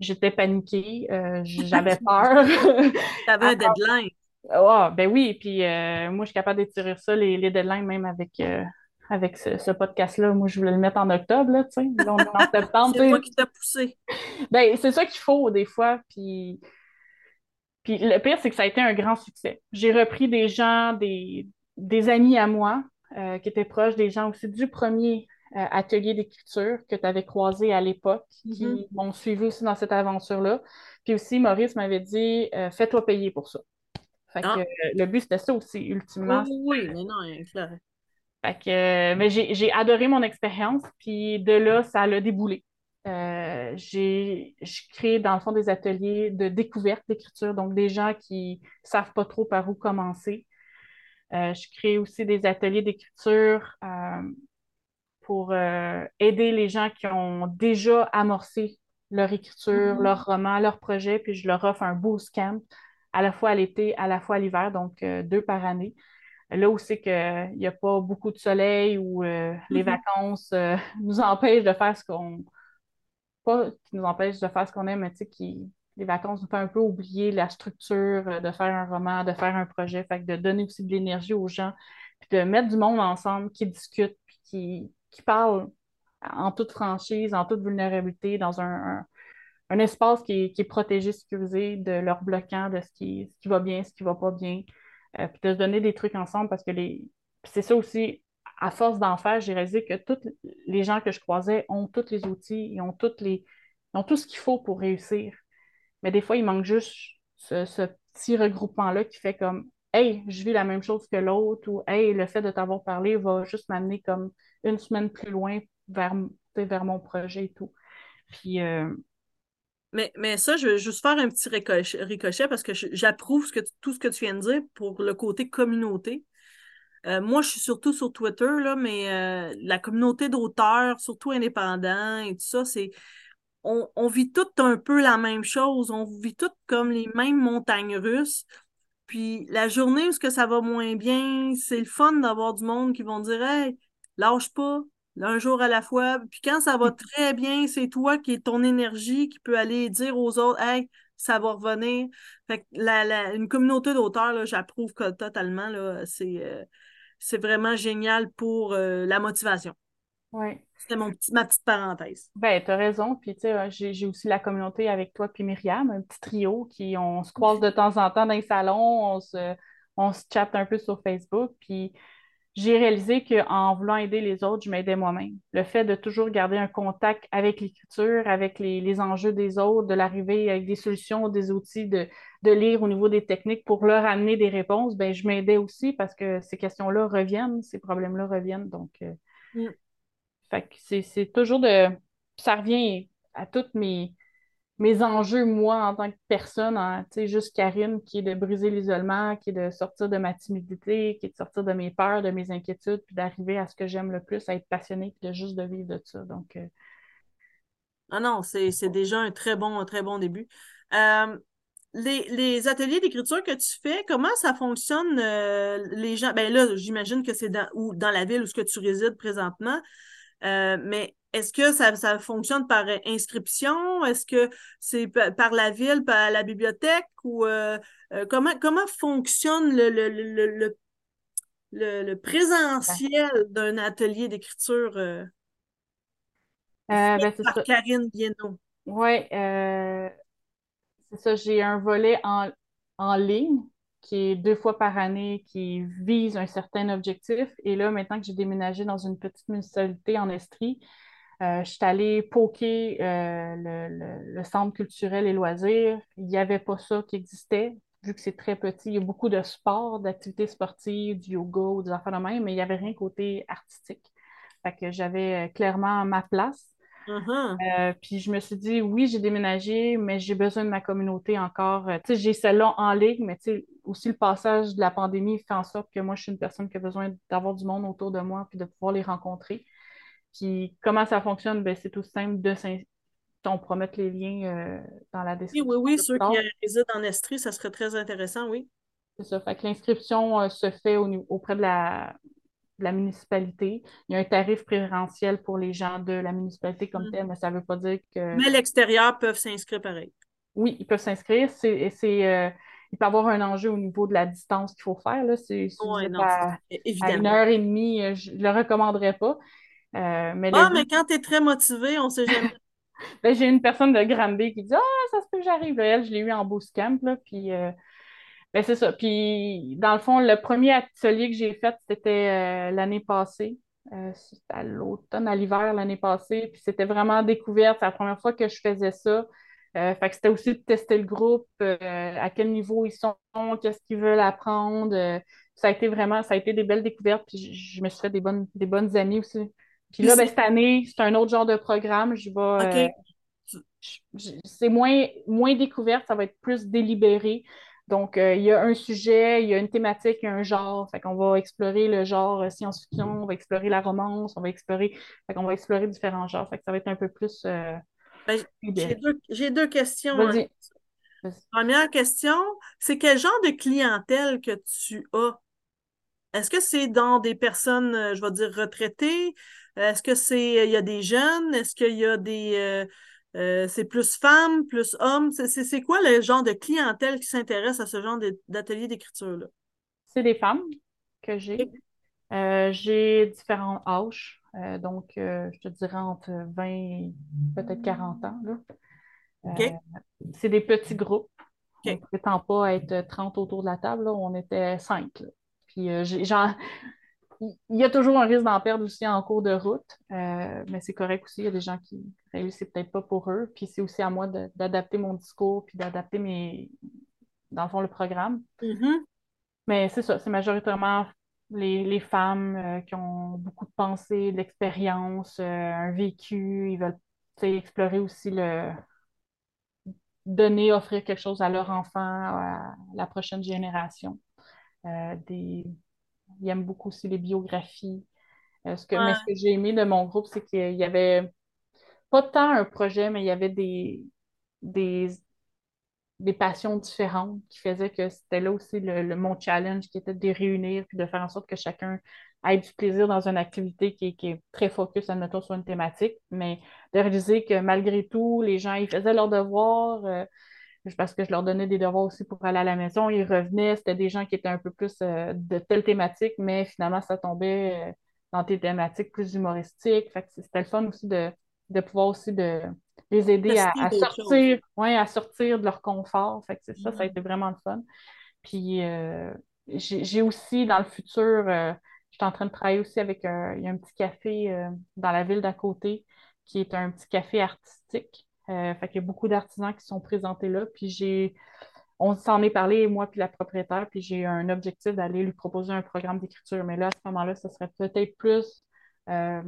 J'étais paniquée, euh, j'avais peur. Tu avais un deadline. Oh, ben oui, puis euh, moi, je suis capable d'étirer ça, les, les, deadlines, même avec, euh, avec ce, podcast-là. Moi, je voulais le mettre en octobre, là, tu sais. Là, on est en septembre. c'est toi qui t'as poussé. Ben, c'est ça qu'il faut, des fois, puis... Puis le pire, c'est que ça a été un grand succès. J'ai repris des gens, des, des amis à moi, qui étaient proches des gens aussi du premier euh, atelier d'écriture que tu avais croisé à l'époque, qui mm-hmm. m'ont suivi aussi dans cette aventure-là. Puis aussi, Maurice m'avait dit euh, fais-toi payer pour ça. Fait ah. que, le but, c'était ça aussi, ultimement. Oui, oui, mais non, clair. Fait que, mais j'ai adoré mon expérience, puis de là, ça l'a déboulé. Euh, j'ai créé, dans le fond, des ateliers de découverte d'écriture, donc des gens qui ne savent pas trop par où commencer. je crée aussi des ateliers d'écriture pour euh, aider les gens qui ont déjà amorcé leur écriture, mm-hmm. leur roman, leur projet, puis je leur offre un boost camp à la fois à l'été, à la fois à l'hiver, donc euh, deux par année. Là où c'est qu'il n'y a pas beaucoup de soleil ou euh, les mm-hmm. vacances nous empêchent de faire ce qu'on. Pas qui nous empêchent de faire ce qu'on aime, mais tu sais, qui, les vacances nous font un peu oublier la structure de faire un roman, de faire un projet, fait de donner aussi de l'énergie aux gens, puis de mettre du monde ensemble qui discute, puis qui, qui parlent en toute franchise, en toute vulnérabilité, dans un, espace qui est, protégé, sécurisé de leur bloquant, de ce qui, ce qui va bien, ce qui va pas bien. Euh, puis de se donner des trucs ensemble parce que les. c'est ça aussi, à force d'en faire, j'ai réalisé que tous les gens que je croisais ont tous les outils, ils ont, toutes les, ont tout ce qu'il faut pour réussir. Mais des fois, il manque juste ce, petit regroupement-là qui fait comme Hey, je vis la même chose que l'autre ou Hey, le fait de t'avoir parlé va juste m'amener comme une semaine plus loin vers, vers mon projet et tout. Puis. Euh, mais, mais ça, je vais juste faire un petit ricochet, parce que j'approuve tout ce que tu viens de dire pour le côté communauté. Euh, moi, je suis surtout sur Twitter, là, mais euh, la communauté d'auteurs, surtout indépendants et tout ça, c'est. On, vit toutes un peu la même chose. On vit toutes comme les mêmes montagnes russes. Puis la journée où que ça va moins bien, c'est le fun d'avoir du monde qui vont dire Hey, lâche pas, un jour à la fois. Puis quand ça va très bien, c'est toi qui est ton énergie qui peut aller dire aux autres Hey, ça va revenir. Fait que la, une communauté d'auteurs, j'approuve totalement. C'est, euh, c'est vraiment génial pour euh, la motivation. Oui. C'était mon petit, ma petite parenthèse. Ben, tu as raison. Puis, tu sais, euh, j'ai aussi la communauté avec toi puis Myriam, un petit trio qui, on se croise de temps en temps dans les salons, on se, on se chatte un peu sur Facebook. Puis, j'ai réalisé qu'en voulant aider les autres, je m'aidais moi-même. Le fait de toujours garder un contact avec l'écriture, avec les, enjeux des autres, de l'arrivée avec des solutions, des outils, de, lire au niveau des techniques pour leur amener des réponses, ben, je m'aidais aussi parce que ces questions-là reviennent, ces problèmes-là reviennent. Donc, euh, mm. c'est toujours de. Ça revient à toutes mes, mes enjeux, moi, en tant que personne, hein, tu sais, juste Karine, qui est de briser l'isolement, qui est de sortir de ma timidité, qui est de sortir de mes peurs, de mes inquiétudes, puis d'arriver à ce que j'aime le plus, à être passionnée, puis de juste de vivre de ça. Donc. Euh, ah non, c'est déjà un très bon, très bon début. Euh, les, ateliers d'écriture que tu fais, comment ça fonctionne? Euh, les gens, ben là, j'imagine que c'est dans, dans la ville où ce que tu résides présentement, mais est-ce que ça, fonctionne par inscription? Est-ce que c'est par la ville, par la bibliothèque? Ou euh, euh, comment, comment fonctionne le, le, le, présentiel d'un atelier d'écriture euh, ben, par Karine Guénaud? Oui, c'est ça. J'ai un volet en, en ligne qui est deux fois par année, qui vise un certain objectif. Et là, maintenant que j'ai déménagé dans une petite municipalité en Estrie, euh, je suis allée poker euh, le, centre culturel et loisirs. Il n'y avait pas ça qui existait, vu que c'est très petit. Il y a beaucoup de sports, d'activités sportives, du yoga des affaires de même, mais il n'y avait rien côté artistique. Fait que j'avais euh, clairement ma place. Uh-huh. puis je me suis dit, oui, j'ai déménagé, mais j'ai besoin de ma communauté encore. tu sais, j'ai celle-là en ligne, mais tu sais, aussi le passage de la pandémie fait en sorte que moi, je suis une personne qui a besoin d'avoir du monde autour de moi puis de pouvoir les rencontrer. Puis comment ça fonctionne? Ben, c'est tout simple de on promet les liens euh, dans la description. Oui, oui, oui, ceux qui résident en Estrie, ça serait très intéressant, oui. C'est ça. Fait que l'inscription euh, se fait auprès de la, municipalité. Il y a un tarif préférentiel pour les gens de la municipalité comme mm. tel, mais ça ne veut pas dire que. Mais l'extérieur peuvent s'inscrire pareil. Oui, ils peuvent s'inscrire. C'est, il peut y avoir un enjeu au niveau de la distance qu'il faut faire. Là. C'est, à, une heure et demie, je ne le recommanderais pas. Euh, mais ah, mais quand tu es très motivé, on sait jamais. Ben, j'ai une personne de Granby qui dit Ah, ça se peut que j'arrive. Elle, je l'ai eu en bootcamp. Là, puis, euh, ben, c'est ça. Puis, dans le fond, le premier atelier que j'ai fait, c'était euh, l'année passée. c'était à l'automne, à l'hiver l'année passée. Puis, c'était vraiment découverte. C'est la première fois que je faisais ça. Fait que c'était aussi de tester le groupe, à quel niveau ils sont, qu'est-ce qu'ils veulent apprendre. ça a été vraiment, ça a été des belles découvertes. Puis, je, me suis fait des bonnes, des bonnes amies aussi puis là, ben, cette année, c'est un autre genre de programme. Je vais. Euh, c'est moins, moins découverte, ça va être plus délibéré. Donc, euh, il y a un sujet, il y a une thématique, il y a un genre. Fait qu'on va explorer le genre euh, science-fiction, on va explorer la romance, on va explorer. Fait qu'on va explorer différents genres. Fait que ça va être un peu plus. Ben, j'ai deux, questions. Hein. Première question, c'est quel genre de clientèle que tu as? Est-ce que c'est dans des personnes, je vais dire, retraitées? Est-ce que c'est il y a des jeunes? Est-ce qu'il y a des euh, euh, c'est plus femmes, plus hommes? C'est quoi le genre de clientèle qui s'intéresse à ce genre d'atelier d'écriture-là? C'est des femmes que j'ai. Euh, j'ai différents âges. Donc, je te dirais entre 20 et peut-être 40 ans. c'est des petits groupes. On ne prétend pas être 30 autour de la table. On était 5. Puis, genre, il y a toujours un risque d'en perdre aussi en cours de route, euh, mais c'est correct aussi. Il y a des gens qui réussissent peut-être pas pour eux. Puis c'est aussi à moi d'adapter mon discours puis d'adapter mes, dans le fond, le programme. Mm-hmm. Mais c'est ça, c'est majoritairement les, les femmes euh, qui ont beaucoup de pensées, de l'expérience, euh, un vécu. Ils veulent explorer aussi le donner, offrir quelque chose à leur enfant, à la prochaine génération. des il aime beaucoup aussi les biographies. Euh, ce que, Mais ce que j'ai aimé de mon groupe, c'est qu'il y avait pas tant un projet, mais il y avait des, des, des passions différentes qui faisaient que c'était là aussi le, mon challenge qui était de les réunir puis de faire en sorte que chacun ait du plaisir dans une activité qui, qui est très focus, admettons, sur une thématique, mais de réaliser que malgré tout, les gens, ils faisaient leurs devoirs, euh, parce que je leur donnais des devoirs aussi pour aller à la maison. Ils revenaient, c'était des gens qui étaient un peu plus euh, de telle thématique, mais finalement, ça tombait euh, dans des thématiques plus humoristiques. Fait c'était le fun aussi de, pouvoir aussi de les aider à, sortir, ouais, à sortir de leur confort. Fait ça, ça a été vraiment le fun. Puis euh, j'ai aussi dans le futur, je suis en train de travailler aussi avec un, il y a un petit café dans la ville d'à côté qui est un petit café artistique. Euh, fait qu'il y a beaucoup d'artisans qui sont présentés là. Puis j'ai, on s'en est parlé, moi puis la propriétaire, puis j'ai un objectif d'aller lui proposer un programme d'écriture. Mais là, à ce moment-là, ce serait peut-être plus euh,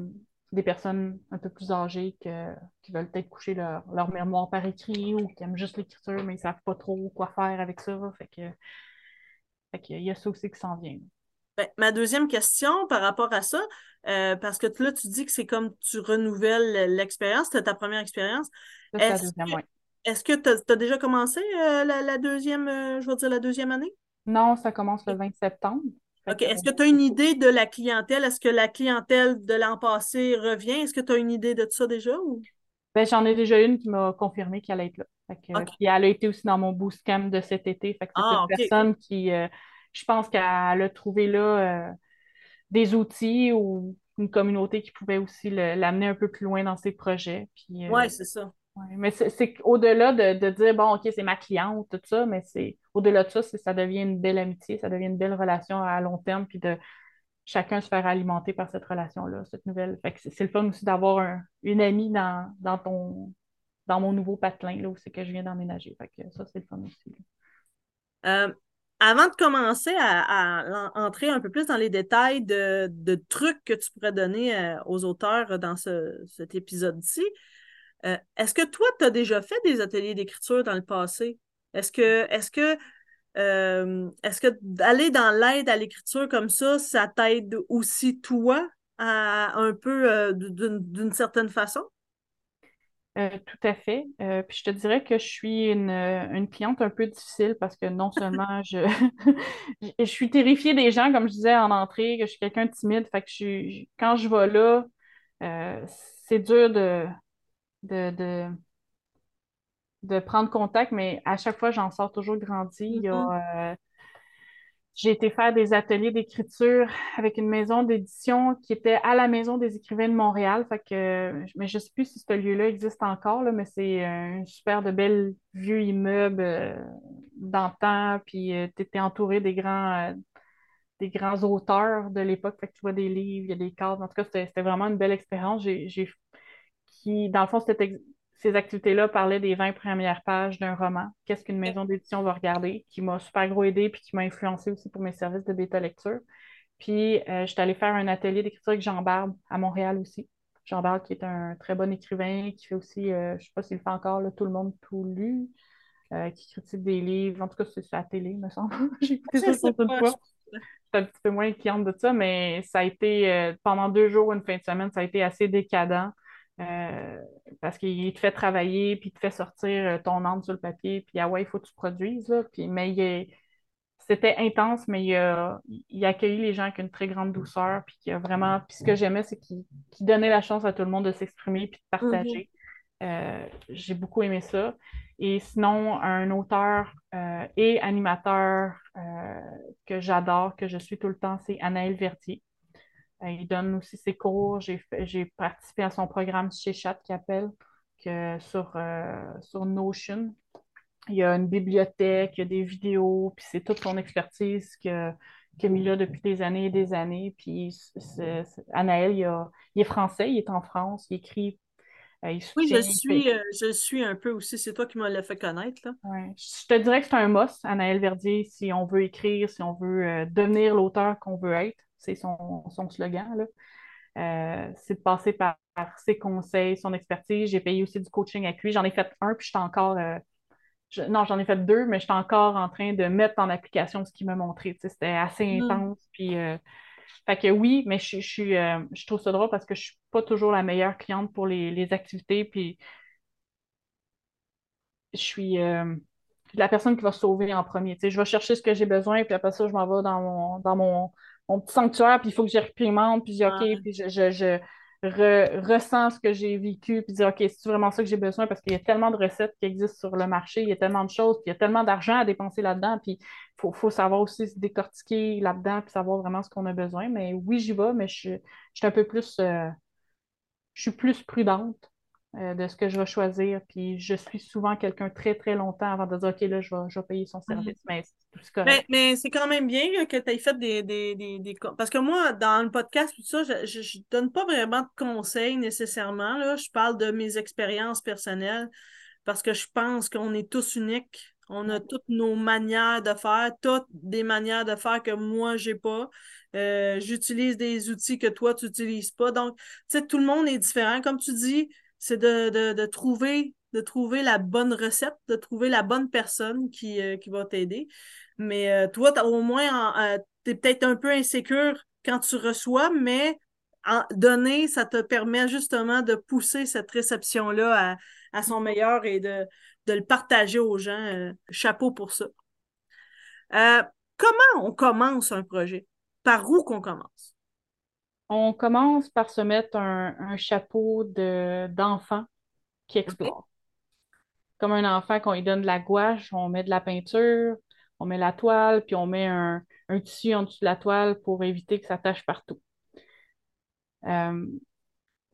des personnes un peu plus âgées qui veulent peut-être coucher leur, mémoire par écrit ou qui aiment juste l'écriture, mais ils ne savent pas trop quoi faire avec ça. Fait que, fait qu'il y a ça aussi qui s'en vient. Ben, ma deuxième question par rapport à ça, euh, parce que là, tu dis que c'est comme tu renouvelles l'expérience, c'était ta première expérience. Est-ce que tu as, déjà commencé euh, la, deuxième, euh, je veux dire, la deuxième année? Non, ça commence le 20 septembre. OK. Est-ce que tu as une idée de la clientèle? Est-ce que la clientèle de l'an passé revient? Est-ce que tu as une idée de ça déjà? Ou... Ben, j'en ai déjà une qui m'a confirmé qu'elle allait être là. Puis elle a été aussi dans mon boost camp de cet été. c'est ah, une personne qui, euh, je pense qu'elle a trouvé là des outils ou une communauté qui pouvait aussi l'amener un peu plus loin dans ses projets. Oui, c'est ça mais c'est au-delà de, dire, bon, OK, c'est ma cliente, tout ça, mais c'est au-delà de ça, ça devient une belle amitié, ça devient une belle relation à long terme, puis de chacun se faire alimenter par cette relation-là, cette nouvelle. c'est le fun aussi d'avoir une amie dans, dans, ton, dans mon nouveau patelin, là, où c'est que je viens d'emménager. Ça, c'est le fun aussi. Euh, avant de commencer à, entrer un peu plus dans les détails de, trucs que tu pourrais donner euh, aux auteurs dans cet épisode-ci, euh, est-ce que toi, tu as déjà fait des ateliers d'écriture dans le passé? Est-ce que, est-ce que, euh, est-ce que d'aller dans l'aide à l'écriture comme ça, ça t'aide aussi toi à, un peu euh, d'une certaine façon? tout à fait. puis je te dirais que je suis une, cliente un peu difficile parce que non seulement je, je suis terrifiée des gens, comme je disais en entrée, que je suis quelqu'un de timide. Fait que je, quand je vais là, c'est dur de, de, de, prendre contact, mais à chaque fois, j'en sors toujours grandi. Mm-hmm. Euh, j'ai été faire des ateliers d'écriture avec une maison d'édition qui était à la Maison des écrivains de Montréal. Fait que, mais je ne sais plus si ce lieu-là existe encore, là, mais c'est un super de bel vieux immeuble euh, d'antan, puis euh, tu étais entouré des grands, des grands auteurs de l'époque. Fait que tu vois des livres, il y a des cadres. En tout cas, c'était vraiment une belle expérience. J'ai qui, dans le fond, ces activités-là parlaient des 20 premières pages d'un roman. Qu'est-ce qu'une maison d'édition va regarder, qui m'a super gros aidé puis qui m'a influencé aussi pour mes services de bêta lecture. Puis, euh, je suis allée faire un atelier d'écriture avec Jean Barbe à Montréal aussi. Jean Barbe, qui est un très bon écrivain, qui fait aussi, euh, je ne sais pas s'il fait encore, Tout le monde tout lu, euh, qui critique des livres. En tout cas, c'est sur la télé, me semble. J'ai écouté ça une fois. Je suis un petit peu moins cliente de ça, mais ça a été, pendant deux jours, une fin de semaine, ça a été assez décadent. Euh, parce qu'il te fait travailler, puis il te fait sortir euh, ton âme sur le papier, puis ah ouais, il faut que tu produises. puis, mais c'était intense, mais il a, il a accueilli les gens avec une très grande douceur, puis il a vraiment. Puis ce que j'aimais, c'est qu'il donnait la chance à tout le monde de s'exprimer puis de partager. Mm-hmm. Euh, j'ai beaucoup aimé ça. Et sinon, un auteur et animateur que j'adore, que je suis tout le temps, c'est Anaël Verdier. Euh, il donne aussi ses cours. J'ai, participé à son programme chez Chat qui appelle que sur, euh, sur Notion. Il y a une bibliothèque, il y a des vidéos, puis c'est toute son expertise qu'il qui a mis là depuis des années et des années. Puis Anaël, il, est français, il est en France, il écrit. Euh, oui, je suis, euh, je suis un peu aussi. C'est toi qui m'as fait connaître. Là. Je te dirais que c'est un must, Anaël Verdier, si on veut écrire, si on veut euh, devenir l'auteur qu'on veut être. C'est son, son slogan. Là. c'est de passer par, ses conseils, son expertise. J'ai payé aussi du coaching avec lui. J'en ai fait un, puis je suis encore non, j'en ai fait deux, mais j'étais encore en train de mettre en application ce qu'il m'a montré. C'était assez mm. intense. Puis, euh, fait que oui, mais je, je, euh, je trouve ça drôle parce que je suis pas toujours la meilleure cliente pour les, activités. Puis je suis euh, la personne qui va sauver en premier. je vais chercher ce que j'ai besoin, puis après ça, je m'en vais dans mon, dans mon, petit sanctuaire, puis il faut que j'y réprimande, puis je dis OK, puis je, je ressens ce que j'ai vécu, puis dire, OK, c'est vraiment ça que j'ai besoin parce qu'il y a tellement de recettes qui existent sur le marché, il y a tellement de choses, puis il y a tellement d'argent à dépenser là-dedans, puis il faut, savoir aussi se décortiquer là-dedans, puis savoir vraiment ce qu'on a besoin. Mais oui, j'y vais, mais je, je suis un peu plus, euh, je suis plus prudente euh, de ce que je vais choisir. Puis je suis souvent quelqu'un très, très longtemps avant de dire OK, là, je vais, je vais payer son service. Mais c'est correct. Mais, c'est quand même bien que tu aies fait des, des, des, Parce que moi, dans le podcast, tout ça, je ne donne pas vraiment de conseils nécessairement. Là. Je parle de mes expériences personnelles parce que je pense qu'on est tous uniques. On a toutes nos manières de faire, toutes des manières de faire que moi, j'ai pas. Euh, j'utilise des outils que toi, tu n'utilises pas. Donc, tu sais, tout le monde est différent. Comme tu dis, c'est de, trouver, de trouver la bonne recette, de trouver la bonne personne qui, euh, qui va t'aider. Mais euh, toi, au moins, euh, tu es peut-être un peu insécure quand tu reçois, mais en, donner, ça te permet justement de pousser cette réception-là à, son meilleur et de, de le partager aux gens. chapeau pour ça. comment on commence un projet? Par où qu'on commence? On commence par se mettre un, chapeau d'enfant qui explore. Comme un enfant, qu'on lui donne de la gouache, on met de la peinture, on met la toile, puis on met un, tissu en dessous de la toile pour éviter que ça tâche partout. Il euh,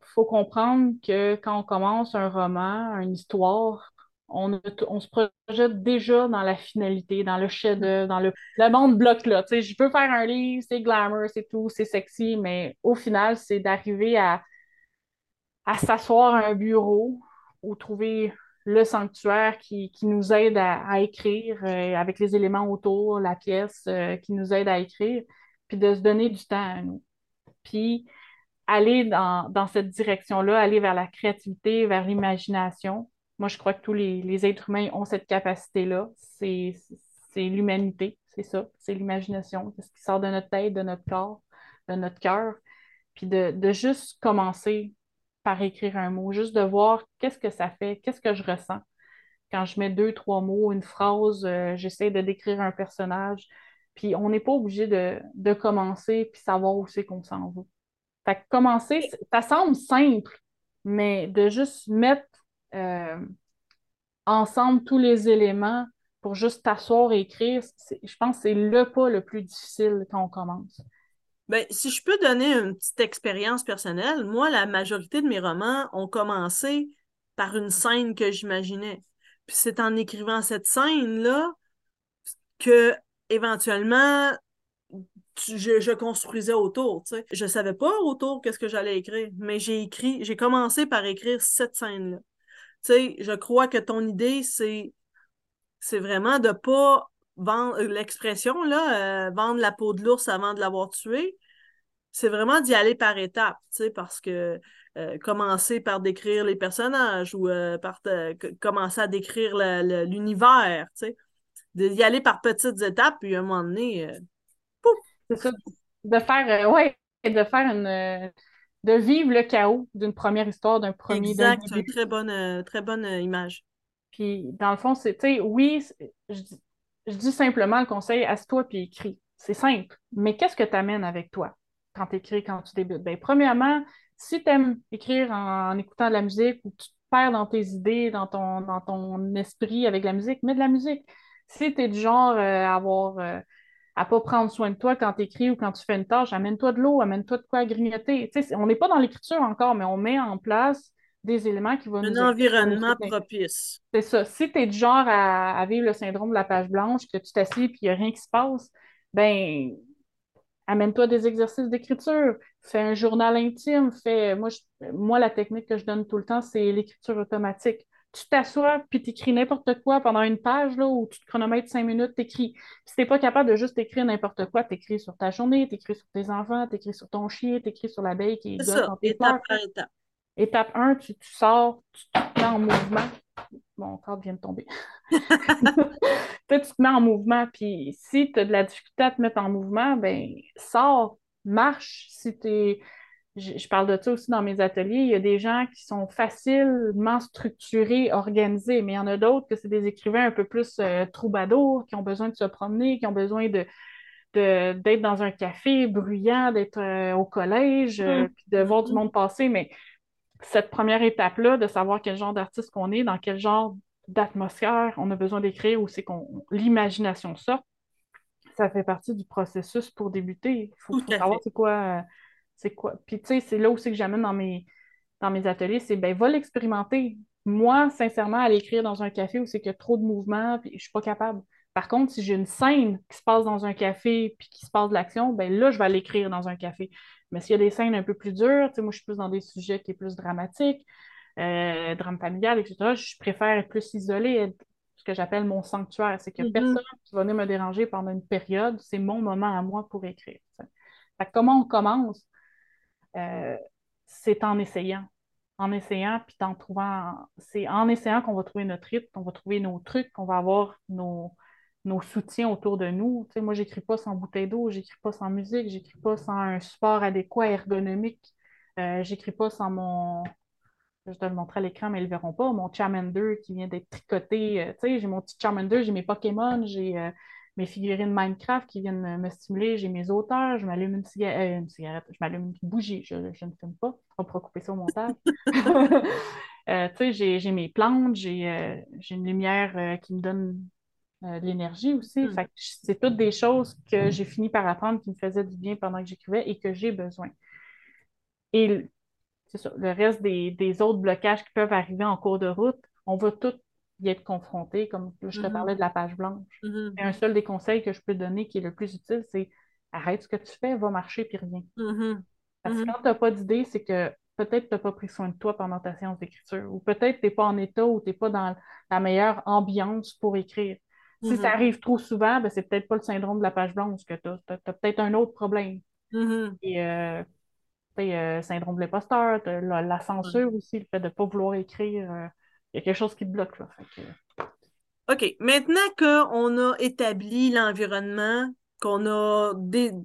faut comprendre que quand on commence un roman, une histoire, on, se projette déjà dans la finalité, dans le chef-d'œuvre, dans le, le monde bloc là. Tu sais, je peux faire un livre, c'est glamour, c'est tout, c'est sexy, mais au final, c'est d'arriver à, à s'asseoir à un bureau ou trouver le sanctuaire qui, nous aide à, écrire euh, avec les éléments autour, la pièce euh, qui nous aide à écrire, puis de se donner du temps à nous. Puis aller dans, dans cette direction-là, aller vers la créativité, vers l'imagination, moi, je crois que tous les, êtres humains ont cette capacité-là. C'est l'humanité, c'est ça. C'est l'imagination, c'est ce qui sort de notre tête, de notre corps, de notre cœur. Puis de, juste commencer par écrire un mot, juste de voir qu'est-ce que ça fait, qu'est-ce que je ressens. Quand je mets deux, trois mots, une phrase, euh, j'essaie de décrire un personnage. Puis on n'est pas obligé de, commencer puis savoir où c'est qu'on s'en va. Fait que commencer, ça semble simple, mais de juste mettre euh, ensemble tous les éléments pour juste t'asseoir et écrire, je pense que c'est le pas le plus difficile quand on commence. Ben, si je peux donner une petite expérience personnelle, moi, la majorité de mes romans ont commencé par une scène que j'imaginais. Puis c'est en écrivant cette scène-là que éventuellement je, je, construisais autour. Tu sais. Je savais pas autour qu'est-ce que j'allais écrire, mais j'ai écrit, j'ai commencé par écrire cette scène-là sais, je crois que ton idée, c'est, c'est vraiment de pas vendre euh, l'expression, là, euh, vendre la peau de l'ours avant de l'avoir tué. C'est vraiment d'y aller par étapes, parce que euh, commencer par décrire les personnages ou par commencer à décrire l'univers, tu sais, d'y aller par petites étapes, puis à un moment donné, pouf! C'est ça, de faire, ouais, de faire une de vivre le chaos d'une première histoire, d'un premier Exact, une très bonne, euh, très bonne euh, image. Puis, dans le fond, c'est, tu sais, oui, je, dis simplement le conseil, assieds-toi puis écris. C'est simple. Mais qu'est-ce que tu amènes avec toi quand tu écris, quand tu débutes? Bien, premièrement, si tu aimes écrire en, écoutant de la musique ou tu te perds dans tes idées, dans ton, dans ton esprit avec la musique, mets de la musique. Si tu es du genre euh, à avoir à pas prendre soin de toi quand tu écris ou quand tu fais une tâche. Amène-toi de l'eau, amène-toi de quoi grignoter. on n'est pas dans l'écriture encore, mais on met en place des éléments qui vont nous... Un environnement propice. C'est ça. Si tu es du genre à, vivre le syndrome de la page blanche, que tu t'assieds et qu'il n'y a rien qui se passe, ben amène-toi des exercices d'écriture, fais un journal intime, fais. Moi, moi, la technique que je donne tout le temps, c'est l'écriture automatique. Tu t'assois, puis tu écris n'importe quoi pendant une page, là, où tu te chronomètres cinq minutes, tu écris. Si tu n'es pas capable de juste écrire n'importe quoi, tu écris sur ta journée, tu écris sur tes enfants, tu écris sur ton chien, tu écris sur l'abeille qui est dans tes étape par étape. Étape 1, tu, sors, tu te mets en mouvement. Mon corps vient de tomber. tu te mets en mouvement, puis si tu as de la difficulté à te mettre en mouvement, ben sors, marche. Si tu je, parle de ça aussi dans mes ateliers. Il y a des gens qui sont facilement structurés, organisés, mais il y en a d'autres que c'est des écrivains un peu plus euh, troubadours, qui ont besoin de se promener, qui ont besoin de, d'être dans un café bruyant, d'être euh, au collège, euh, mm. puis de voir du monde passer. Mais cette première étape-là, de savoir quel genre d'artiste qu'on est, dans quel genre d'atmosphère on a besoin d'écrire ou c'est qu'on l'imagination sort, ça fait partie du processus pour débuter. Il faut, savoir c'est quoi, c'est quoi? Puis tu sais, c'est là aussi que j'amène dans mes, dans mes ateliers, c'est ben va l'expérimenter. Moi, sincèrement, à l'écrire dans un café où c'est qu'il y a trop de mouvement, puis je suis pas capable. Par contre, si j'ai une scène qui se passe dans un café puis qui se passe de l'action, ben là, je vais l'écrire dans un café. Mais s'il y a des scènes un peu plus dures, moi, je suis plus dans des sujets qui sont plus dramatiques, euh, drame familial, etc., je préfère être plus isolée, ce que j'appelle mon sanctuaire. C'est que mm-hmm. personne qui va venir me déranger pendant une période, c'est mon moment à moi pour écrire. comment on commence? Euh, c'est en essayant. En essayant, puis en trouvant. C'est en essayant qu'on va trouver notre rythme, qu'on va trouver nos trucs, qu'on va avoir nos, soutiens autour de nous. Tu sais, moi, j'écris pas sans bouteille d'eau, j'écris pas sans musique, j'écris pas sans un support adéquat, ergonomique. Euh, j'écris pas sans mon. Je dois le montrer à l'écran, mais ils ne le verront pas. Mon Charmander qui vient d'être tricoté. Euh, tu sais, j'ai mon petit Charmander, j'ai mes Pokémon, j'ai euh, mes figurines Minecraft qui viennent me stimuler, j'ai mes auteurs, je m'allume une, cigarette, une cigarette je m'allume une bougie, je, ne filme pas. On pourra couper ça au montage. tu sais, j'ai mes plantes, j'ai une lumière qui me donne euh, de l'énergie aussi. Hmm. c'est toutes des choses que j'ai fini par apprendre qui me faisaient du bien pendant que j'écrivais et que j'ai besoin. Et ça, le reste des, autres blocages qui peuvent arriver en cours de route, on va tous y être confrontés, comme je te hmm. parlais de la page blanche. Et un seul des conseils que je peux donner qui est le plus utile, c'est arrête ce que tu fais, va marcher puis rien. Parce que quand tu n'as pas d'idée, c'est que peut-être tu n'as pas pris soin de toi pendant ta séance d'écriture, ou peut-être tu n'es pas en état ou tu n'es pas dans la meilleure ambiance pour écrire. Si ça mm-hmm. arrive trop souvent, ben, c'est peut-être pas le syndrome de la page blanche que tu as. Tu as, peut-être un autre problème. Mm-hmm. Et, euh, euh, syndrome de l'imposteur, la, censure aussi, le fait de ne pas vouloir écrire. Euh, y a quelque chose qui te bloque. Là, OK. Maintenant qu'on a établi l'environnement, qu'on a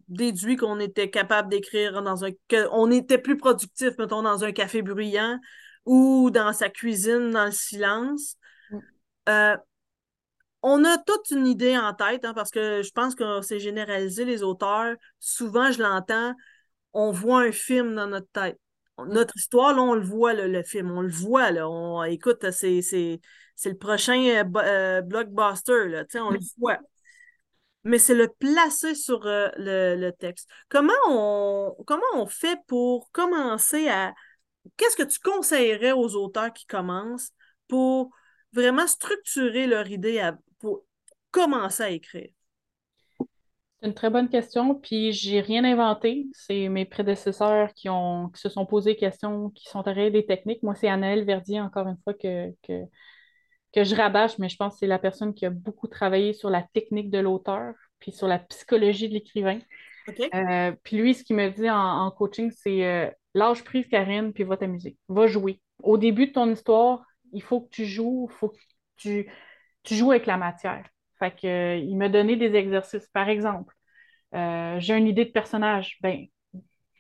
déduit qu'on était capable d'écrire dans un. qu'on était plus productif, mettons, dans un café bruyant ou dans sa cuisine, dans le silence. Mm on a toute une idée en tête, hein, parce que je pense que c'est généralisé, les auteurs. Souvent, je l'entends, on voit un film dans notre tête. Notre histoire, là, on le voit, le film. On le voit, là. On, écoute, c'est, le prochain euh, euh, blockbuster, là. On le voit. Mais c'est le placer sur euh, le, texte. Comment on, comment on fait pour commencer à. Qu'est-ce que tu conseillerais aux auteurs qui commencent pour vraiment structurer leur idée à, pour commencer à écrire? C'est une très bonne question, puis j'ai rien inventé. C'est mes prédécesseurs qui, ont, qui se sont posé des questions, qui sont arrivés des techniques. Moi, c'est Anaëlle Verdier, encore une fois, que, que, que je rabâche, mais je pense que c'est la personne qui a beaucoup travaillé sur la technique de l'auteur, puis sur la psychologie de l'écrivain. Euh, puis lui, ce qu'il me dit en, coaching, c'est euh, lâche prise, Karine, puis va t'amuser. Va jouer. Au début de ton histoire, il faut que tu joues, il faut que tu tu joues avec la matière. Fait que, euh, il m'a donné des exercices. Par exemple, euh, j'ai une idée de personnage. Ben,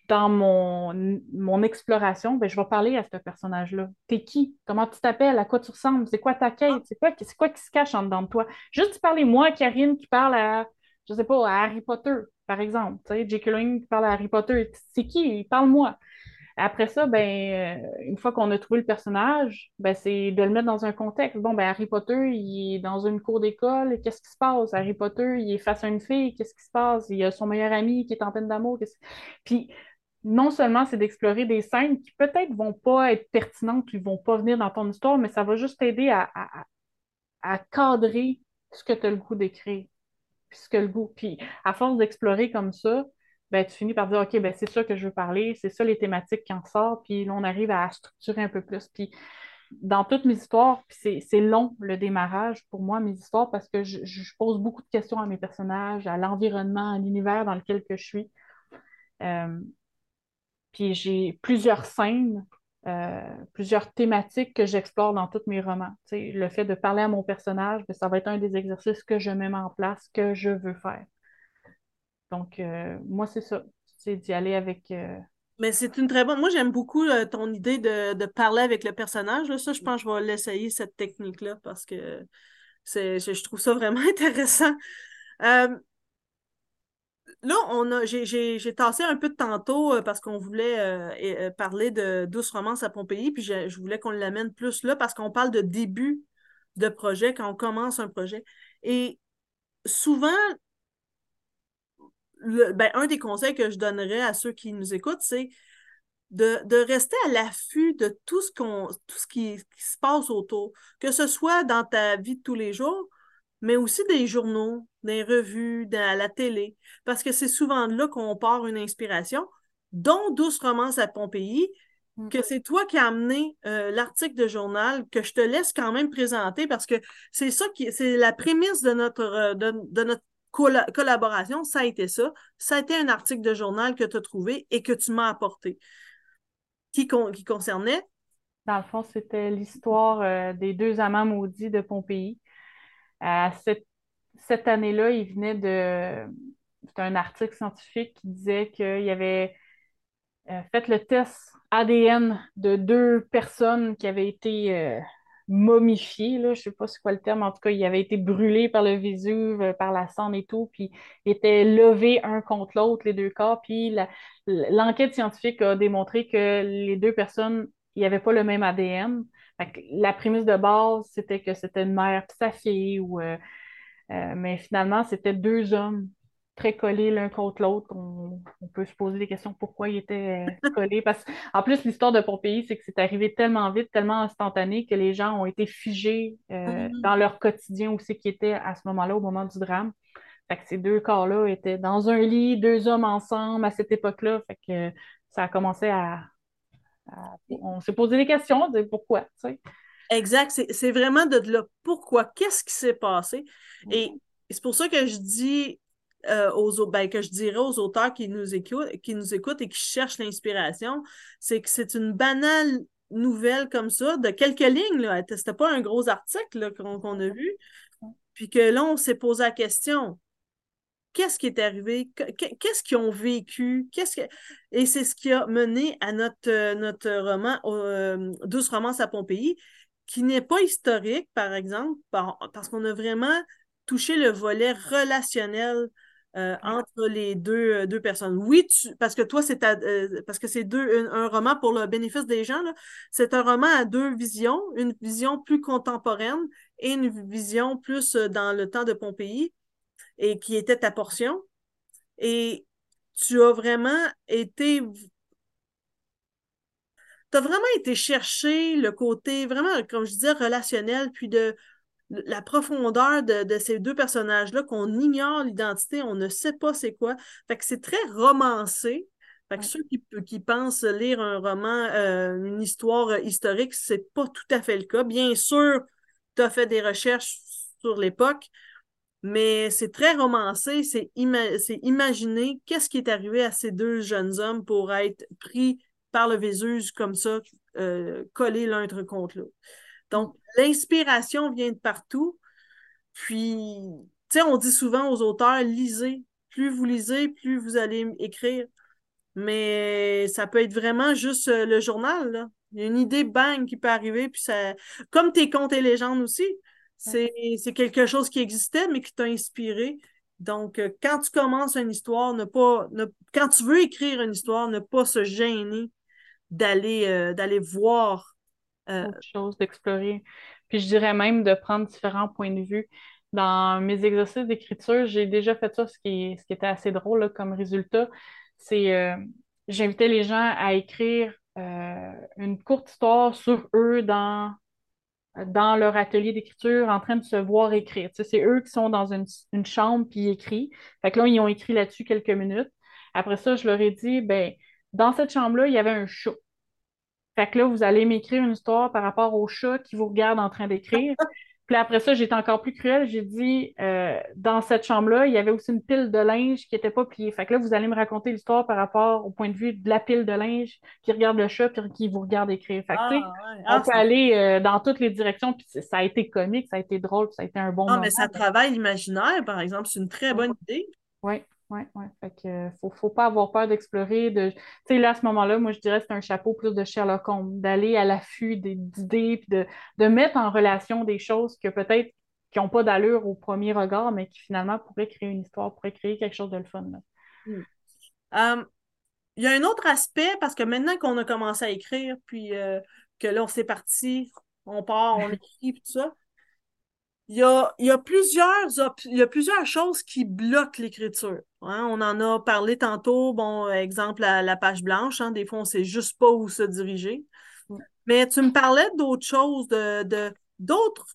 dans mon, mon exploration, ben, je vais parler à ce personnage-là. T'es qui? Comment tu t'appelles? À quoi tu ressembles? C'est quoi ta quête? C'est quoi, quoi qui se cache en dedans de toi? Juste parler, moi, Karine, qui parle à, je sais pas, à Harry Potter, par exemple. J.K. Rowling qui parle à Harry Potter. C'est qui? Parle-moi. Après ça, ben, euh, une fois qu'on a trouvé le personnage, ben, c'est de le mettre dans un contexte. Bon, ben, Harry Potter, il est dans une cour d'école, qu'est-ce qui se passe? Harry Potter, il est face à une fille, qu'est-ce qui se passe? Il a son meilleur ami qui est en peine d'amour. Puis, non seulement c'est d'explorer des scènes qui peut-être vont pas être pertinentes, qui vont pas venir dans ton histoire, mais ça va juste t'aider à, à, cadrer ce que tu as le goût d'écrire. Puis, à force d'explorer comme ça, ben, tu finis par dire, OK, ben, c'est ça que je veux parler, c'est ça les thématiques qui en sortent, puis là, on arrive à structurer un peu plus. Puis dans toutes mes histoires, c'est long le démarrage pour moi, mes histoires, parce que je, pose beaucoup de questions à mes personnages, à l'environnement, à l'univers dans lequel que je suis. Euh, puis j'ai plusieurs scènes, euh, plusieurs thématiques que j'explore dans tous mes romans. le fait de parler à mon personnage, ben, ça va être un des exercices que je mets en place, que je veux faire. Donc, euh, moi, c'est ça. C'est d'y aller avec. Mais c'est une très bonne. Moi, j'aime beaucoup ton idée de, de, parler avec le personnage. Là. Ça, je pense que je vais l'essayer, cette technique-là, parce que c'est, je, je, trouve ça vraiment intéressant. Euh, là, on a, j'ai, tassé un peu de tantôt euh, parce qu'on voulait euh, euh, parler de Douce Romance à Pompéi, puis je, voulais qu'on l'amène plus là parce qu'on parle de début de projet, quand on commence un projet. Et souvent, le, ben, un des conseils que je donnerais à ceux qui nous écoutent, c'est de, de, rester à l'affût de tout ce, qu'on, tout ce qui, qui, se passe autour, que ce soit dans ta vie de tous les jours, mais aussi des journaux, des revues, de la télé, parce que c'est souvent de là qu'on part une inspiration, dont Douce romance à Pompéi, mm. que c'est toi qui as amené euh, l'article de journal, que je te laisse quand même présenter, parce que c'est ça qui c'est la prémisse de notre, euh, de, notre collaboration, ça a été ça. Ça a été un article de journal que tu as trouvé et que tu m'as apporté, qui, concernait dans le fond, c'était l'histoire euh, des deux amants maudits de Pompéi cette, cette année-là, il venait de. C'était un article scientifique qui disait qu'il y avait euh, fait le test ADN de deux personnes qui avaient été momifiées. Là, je ne sais pas c'est quoi le terme, en tout cas, ils avaient été brûlés par le Vésuve, euh, par la cendre et tout, puis étaient levés un contre l'autre, les deux corps. Puis l'enquête scientifique a démontré que les deux personnes, il n'y avait pas le même ADN la prémisse de base, c'était que c'était une mère sa fille, euh, euh, mais finalement, c'était deux hommes très collés l'un contre l'autre. On, peut se poser des questions pourquoi ils étaient euh, collés. Parce en plus, l'histoire de Pompéi, c'est que c'est arrivé tellement vite, tellement instantané que les gens ont été figés mm-hmm. dans leur quotidien où c'est qu'ils étaient à ce moment-là, au moment du drame. Fait que ces deux corps-là étaient dans un lit, deux hommes ensemble à cette époque-là. Fait que ça a commencé à, on s'est posé des questions, de pourquoi, Exact, c'est vraiment de là. Pourquoi? Qu'est-ce qui s'est passé? Et mm-hmm. c'est pour ça que je dis euh, ben, que je dirais aux auteurs qui nous écoutent, qui nous écoutent et qui cherchent l'inspiration, c'est que c'est une banale nouvelle comme ça, de quelques lignes. C'était pas un gros article qu'on a vu. Puis que là, on s'est posé la question qu'est-ce qui est arrivé, qu'est-ce qu'ils ont vécu, qu'est-ce que... et c'est ce qui a mené à notre, euh, notre roman euh, Douce romance à Pompéi, qui n'est pas historique, par exemple, parce qu'on a vraiment touché le volet relationnel euh, entre les deux, deux personnes. Oui, parce que toi, c'est parce que c'est deux un, roman pour le bénéfice des gens. C'est un roman à deux visions, une vision plus contemporaine et une vision plus dans le temps de Pompéi et qui était ta portion. Et tu as vraiment été. Tu as vraiment été chercher le côté vraiment, comme je disais, relationnel, puis de la profondeur de, ces deux personnages-là, qu'on ignore l'identité, on ne sait pas c'est quoi. Fait que c'est très romancé. Fait que ceux qui, qui, pensent lire un roman, euh, une histoire historique, c'est pas tout à fait le cas. Bien sûr, tu as fait des recherches sur l'époque, mais c'est très romancé, c'est imaginer qu'est-ce qui est arrivé à ces deux jeunes hommes pour être pris par le Vésuve comme ça, euh, collés l'un contre l'autre? Donc, l'inspiration vient de partout. Puis, tu sais, on dit souvent aux auteurs, lisez. Plus vous lisez, plus vous allez écrire. Mais ça peut être vraiment juste euh, le journal, là. Il y a une idée, bang, qui peut arriver, puis ça... Comme tes contes et légendes aussi. C'est quelque chose qui existait, mais qui t'a inspiré. Donc, euh, quand tu commences une histoire, ne pas, quand tu veux écrire une histoire, ne pas se gêner d'aller euh, d'aller voir euh... d'explorer. Puis je dirais même de prendre différents points de vue. Dans mes exercices d'écriture, j'ai déjà fait ça, ce qui, ce qui était assez drôle comme résultat. C'est euh, j'invitais les gens à écrire une courte histoire sur eux dans dans leur atelier d'écriture en train de se voir écrire. c'est eux qui sont dans une, chambre puis écrivent. Fait que là, ils ont écrit là-dessus quelques minutes. Après ça, je leur ai dit, ben, dans cette chambre-là, il y avait un chat. Fait que là, vous allez m'écrire une histoire par rapport au chat qui vous regarde en train d'écrire. Puis après ça, j'étais encore plus cruelle. J'ai dit, euh, dans cette chambre-là, il y avait aussi une pile de linge qui n'était pas pliée. Fait que là, vous allez me raconter l'histoire par rapport au point de vue de la pile de linge qui regarde le chat puis qui vous regarde écrire. Fait que, Ah, ouais. on Ah, peut aller euh, dans toutes les directions. Puis ça a été comique, ça a été drôle, puis ça a été un bon non, moment. mais ça travaille l'imaginaire, par exemple. C'est une très bonne idée. Oui, oui, oui. Fait que euh, faut, faut pas avoir peur d'explorer. De... Tu sais, là, à ce moment-là, moi, je dirais que c'est un chapeau plus de Sherlock Holmes, d'aller à l'affût des- d'idées, puis de, de mettre en relation des choses que peut-être qui n'ont pas d'allure au premier regard, mais qui finalement pourraient créer une histoire, pourraient créer quelque chose de le fun. là. Euh, il y a un autre aspect, parce que maintenant qu'on a commencé à écrire, puis euh, que là, on s'est parti, on part, on écrit, puis tout ça, il y a, il y a plusieurs, il y a plusieurs choses qui bloquent l'écriture. hein. On en a parlé tantôt, bon, exemple, la, la page blanche, hein, des fois, on sait juste pas où se diriger. Mais tu me parlais d'autres choses, de, de, d'autres,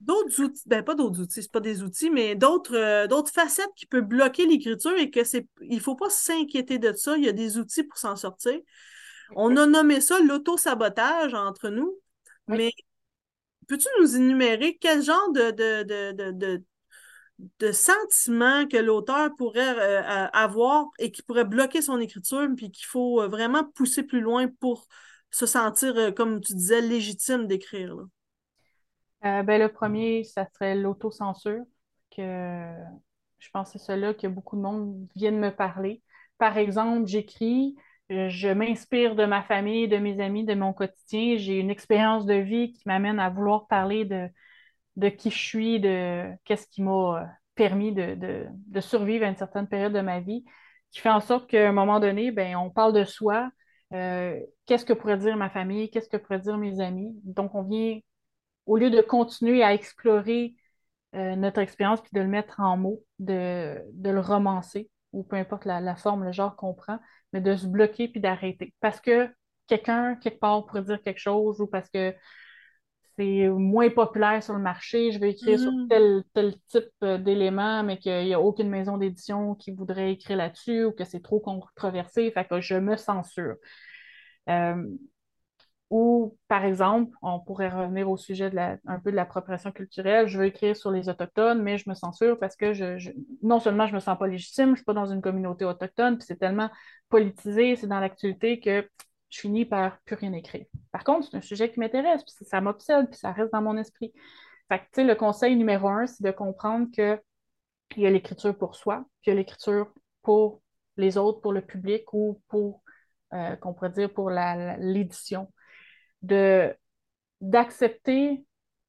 d'autres outils, ben pas d'autres outils, c'est pas des outils, mais d'autres, euh, d'autres facettes qui peuvent bloquer l'écriture et que c'est, il faut pas s'inquiéter de ça, il y a des outils pour s'en sortir. On a nommé ça l'auto-sabotage entre nous, Oui. mais peux-tu nous énumérer quel genre de, de, sentiments que l'auteur pourrait euh, avoir et qui pourrait bloquer son écriture, puis qu'il faut euh, vraiment pousser plus loin pour se sentir, euh, comme tu disais, légitime d'écrire. ben, le premier, ça serait l'autocensure, que je pense que c'est celui-là que beaucoup de monde viennent me parler. Par exemple, j'écris, je m'inspire de ma famille, de mes amis, de mon quotidien. J'ai une expérience de vie qui m'amène à vouloir parler de, de qui je suis, de qu'est-ce qui m'a euh, permis de survivre à une certaine période de ma vie, qui fait en sorte qu'à un moment donné, ben, on parle de soi. Euh, qu'est-ce que pourrait dire ma famille? Qu'est-ce que pourraient dire mes amis? Donc, on vient au lieu de continuer à explorer euh, notre expérience puis de le mettre en mots, de, de le romancer, ou peu importe la, la forme, le genre qu'on prend, mais de se bloquer puis d'arrêter. Parce que quelqu'un, quelque part, pourrait dire quelque chose ou parce que c'est moins populaire sur le marché, je vais écrire sur Mhm. tel, tel type euh, d'élément, mais qu'il n'y a aucune maison d'édition qui voudrait écrire là-dessus ou que c'est trop controversé, fait que je me censure. Euh, ou, par exemple, on pourrait revenir au sujet de la, un peu de l'appropriation culturelle. Je veux écrire sur les Autochtones, mais je me censure parce que je, non seulement je me sens pas légitime, je ne suis pas dans une communauté autochtone, puis c'est tellement politisé, c'est dans l'actualité que je finis par plus rien écrire. Par contre, c'est un sujet qui m'intéresse, puis ça m'obsède, puis ça reste dans mon esprit. Le conseil numéro un, c'est de comprendre que il y a l'écriture pour soi, puis il y a l'écriture pour les autres, pour le public ou pour, euh, qu'on pourrait dire, pour l'édition de d'accepter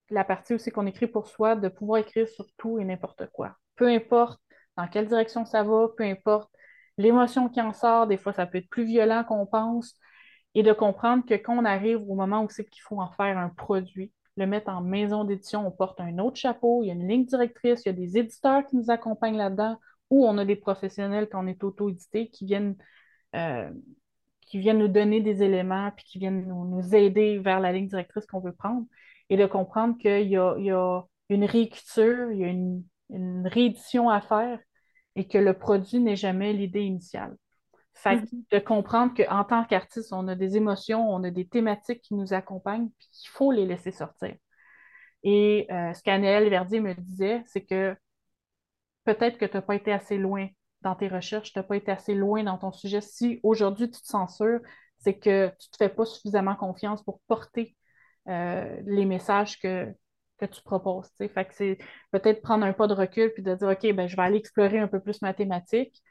la partie aussi qu'on écrit pour soi, de pouvoir écrire sur tout et n'importe quoi. Peu importe dans quelle direction ça va, peu importe l'émotion qui en sort, des fois ça peut être plus violent qu'on pense, et de comprendre que quand on arrive au moment où c'est qu'il faut en faire un produit, le mettre en maison d'édition, on porte un autre chapeau, il y a une ligne directrice, il y a des éditeurs qui nous accompagnent là-dedans, ou on a des professionnels quand on est auto-édité qui viennent euh, qui viennent nous donner des éléments, puis qui viennent nous, nous aider vers la ligne directrice qu'on veut prendre, et de comprendre qu'il y y a une réécriture, il y a une, une réédition à faire, et que le produit n'est jamais l'idée initiale. Fait que de comprendre qu'en tant qu'artiste, on a des émotions, on a des thématiques qui nous accompagnent, puis qu'il faut les laisser sortir. Et euh, ce qu'Anne Verdier me disait, c'est que peut-être que tu n'as pas été assez loin dans tes recherches, tu n'as pas été assez loin dans ton sujet. Si aujourd'hui tu te censures, c'est que tu ne te fais pas suffisamment confiance pour porter euh, les messages que, que tu proposes. Fait que c'est peut-être prendre un pas de recul puis de dire OK, ben, je vais aller explorer un peu plus ma thématique.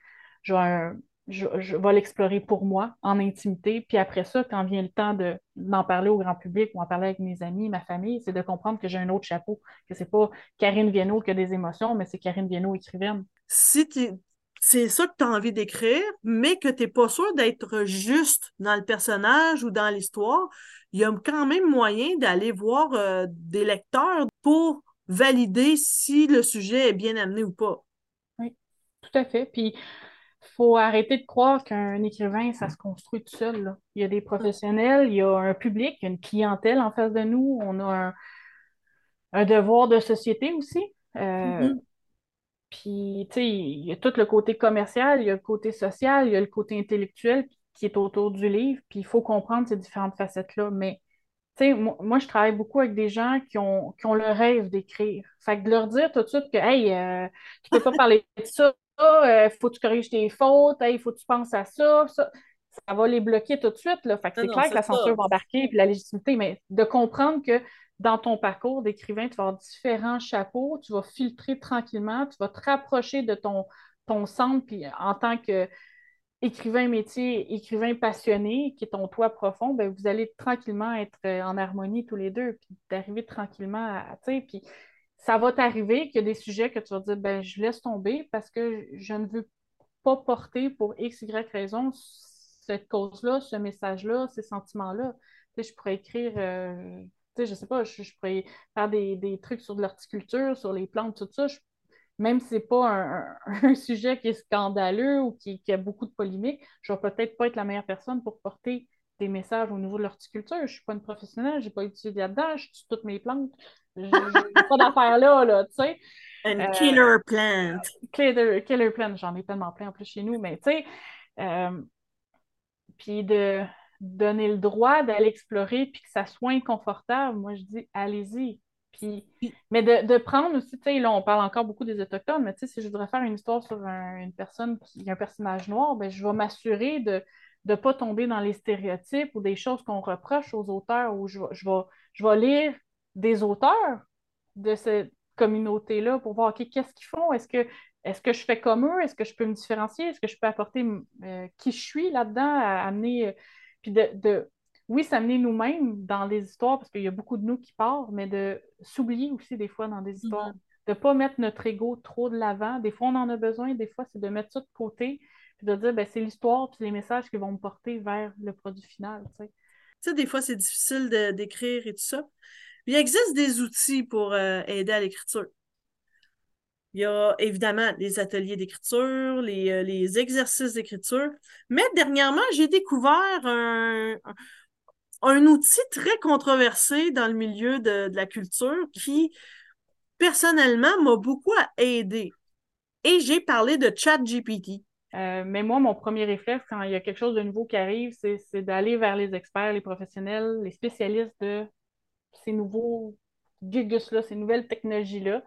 Je vais, je, vais l'explorer pour moi, en intimité. Puis après ça, quand vient le temps de, d'en parler au grand public ou en parler avec mes amis, ma famille, c'est de comprendre que j'ai un autre chapeau, que c'est pas Karine Viennot qui a des émotions, mais c'est Karine Viennot écrivaine. Si t'es- c'est ça que tu as envie d'écrire, mais que tu n'es pas sûr d'être juste dans le personnage ou dans l'histoire, il y a quand même moyen d'aller voir euh, des lecteurs pour valider si le sujet est bien amené ou pas. Oui, tout à fait. Puis, il faut arrêter de croire qu'un écrivain, ça se construit tout seul, là. Il y a des professionnels, il y a un public, il y a une clientèle en face de nous, on a un, un devoir de société aussi. Euh, Mhm. Puis, tu sais, il y a tout le côté commercial, il y a le côté social, il y a le côté intellectuel qui est autour du livre, puis il faut comprendre ces différentes facettes-là. Mais, tu sais, moi, je travaille beaucoup avec des gens qui ont, qui ont le rêve d'écrire. Fait que de leur dire tout de suite que, hey, euh, tu peux pas parler de ça, euh, faut que tu corriges tes fautes, hey, faut que tu penses à ça, ça ça va les bloquer tout de suite. Là. Fait que c'est clair que la censure va embarquer, puis la légitimité, mais de comprendre que dans ton parcours d'écrivain, tu vas avoir différents chapeaux, tu vas filtrer tranquillement, tu vas te rapprocher de ton, centre, puis en tant que écrivain métier, écrivain passionné, qui est ton toit profond, ben, vous allez tranquillement être euh, en harmonie tous les deux, puis d'arriver tranquillement à, tu puis ça va t'arriver qu'il y a des sujets que tu vas dire, ben, je laisse tomber parce que je ne veux pas porter pour X, Y raison cette cause-là, ce message-là, ces sentiments-là. Tu sais, je pourrais écrire, euh, sais, je sais pas, je, pourrais faire des, trucs sur de l'horticulture, sur les plantes, tout ça. même si ce n'est pas un, sujet qui est scandaleux ou qui, a beaucoup de polémiques, je ne vais peut-être pas être la meilleure personne pour porter des messages au niveau de l'horticulture. Je ne suis pas une professionnelle, je n'ai pas étudié là-dedans, je tue toutes mes plantes. Je n'ai pas d'affaires là, là, tu sais. Une euh, killer plant. Killer, killer plant, j'en ai tellement plein en plus chez nous, mais tu sais, euh, puis de donner le droit d'aller explorer, puis que ça soit inconfortable, moi je dis allez-y. Puis, mais de, prendre aussi, tu sais, là on parle encore beaucoup des Autochtones, mais tu sais, si je voudrais faire une histoire sur une personne qui un personnage noir, ben, je vais m'assurer de ne pas tomber dans les stéréotypes ou des choses qu'on reproche aux auteurs, ou je, je, vais, je vais lire des auteurs de cette communauté-là pour voir, OK, qu'est-ce qu'ils font? Est-ce que est-ce que je fais comme eux? Est-ce que je peux me différencier? Est-ce que je peux apporter euh, qui je suis là-dedans, à amener. Puis de, oui, s'amener nous-mêmes dans des histoires, parce qu'il y a beaucoup de nous qui partent, mais de s'oublier aussi des fois dans des mm-hmm. histoires. De ne pas mettre notre ego trop de l'avant. Des fois, on en a besoin, des fois, c'est de mettre ça de côté, puis de dire, ben, c'est l'histoire, puis les messages qui vont me porter vers le produit final. Tu sais, des fois, c'est difficile d'écrire et tout ça. Il existe des outils pour euh, aider à l'écriture. Il y a évidemment les ateliers d'écriture, les, euh, exercices d'écriture. Mais dernièrement, j'ai découvert un, un, outil très controversé dans le milieu de, la culture qui, personnellement, m'a beaucoup aidé. Et j'ai parlé de ChatGPT. Euh, mais moi, mon premier réflexe, quand il y a quelque chose de nouveau qui arrive, c'est d'aller vers les experts, les professionnels, les spécialistes de ces nouveaux gugus-là, ces nouvelles technologies-là.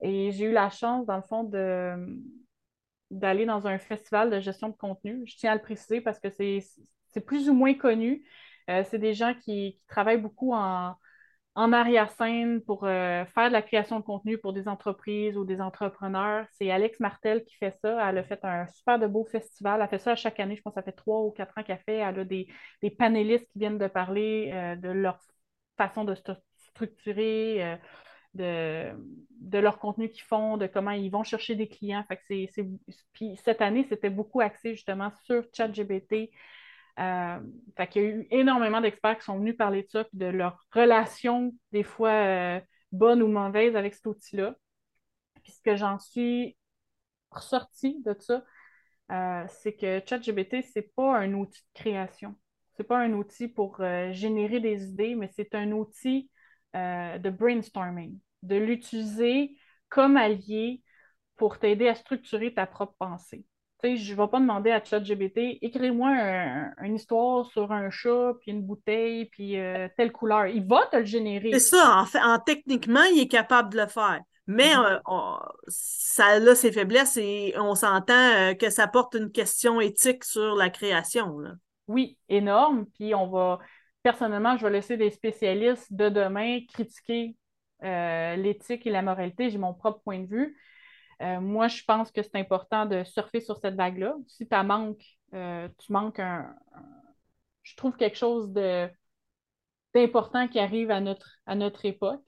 Et j'ai eu la chance, dans le fond, de, d'aller dans un festival de gestion de contenu. Je tiens à le préciser parce que c'est, plus ou moins connu. Euh, c'est des gens qui, travaillent beaucoup en, en arrière-scène pour euh, faire de la création de contenu pour des entreprises ou des entrepreneurs. C'est Alex Martel qui fait ça. Elle a fait un super de beau festival. Elle fait ça chaque année. Je pense que ça fait trois ou quatre ans qu'elle fait. Elle a des, panélistes qui viennent de parler euh, de leur façon de structurer de, de leur contenu qu'ils font, de comment ils vont chercher des clients. Fait Puis cette année, c'était beaucoup axé justement sur ChatGPT. Euh, fait y a eu énormément d'experts qui sont venus parler de ça, puis de leur relation, des fois euh, bonne ou mauvaise, avec cet outil-là. Puis ce que j'en suis ressorti de ça, euh, c'est que ChatGPT, c'est pas un outil de création. C'est pas un outil pour générer des idées, mais c'est un outil de brainstorming de l'utiliser comme allié pour t'aider à structurer ta propre pensée. Tu sais, je ne vais pas demander à ChatGPT, écris-moi une histoire sur un chat, puis une bouteille, puis euh, telle couleur. Il va te le générer. C'est ça, en fait, en, techniquement, il est capable de le faire. Mais mm-hmm. euh, ça a ses faiblesses et on s'entend euh, que ça porte une question éthique sur la création. Oui, énorme. Puis on va, personnellement, je vais laisser des spécialistes de demain critiquer euh, l'éthique et la moralité, j'ai mon propre point de vue. Euh, moi, je pense que c'est important de surfer sur cette vague-là. Si tu manques, euh, tu manques un, Je trouve quelque chose d'important qui arrive à notre, à notre époque.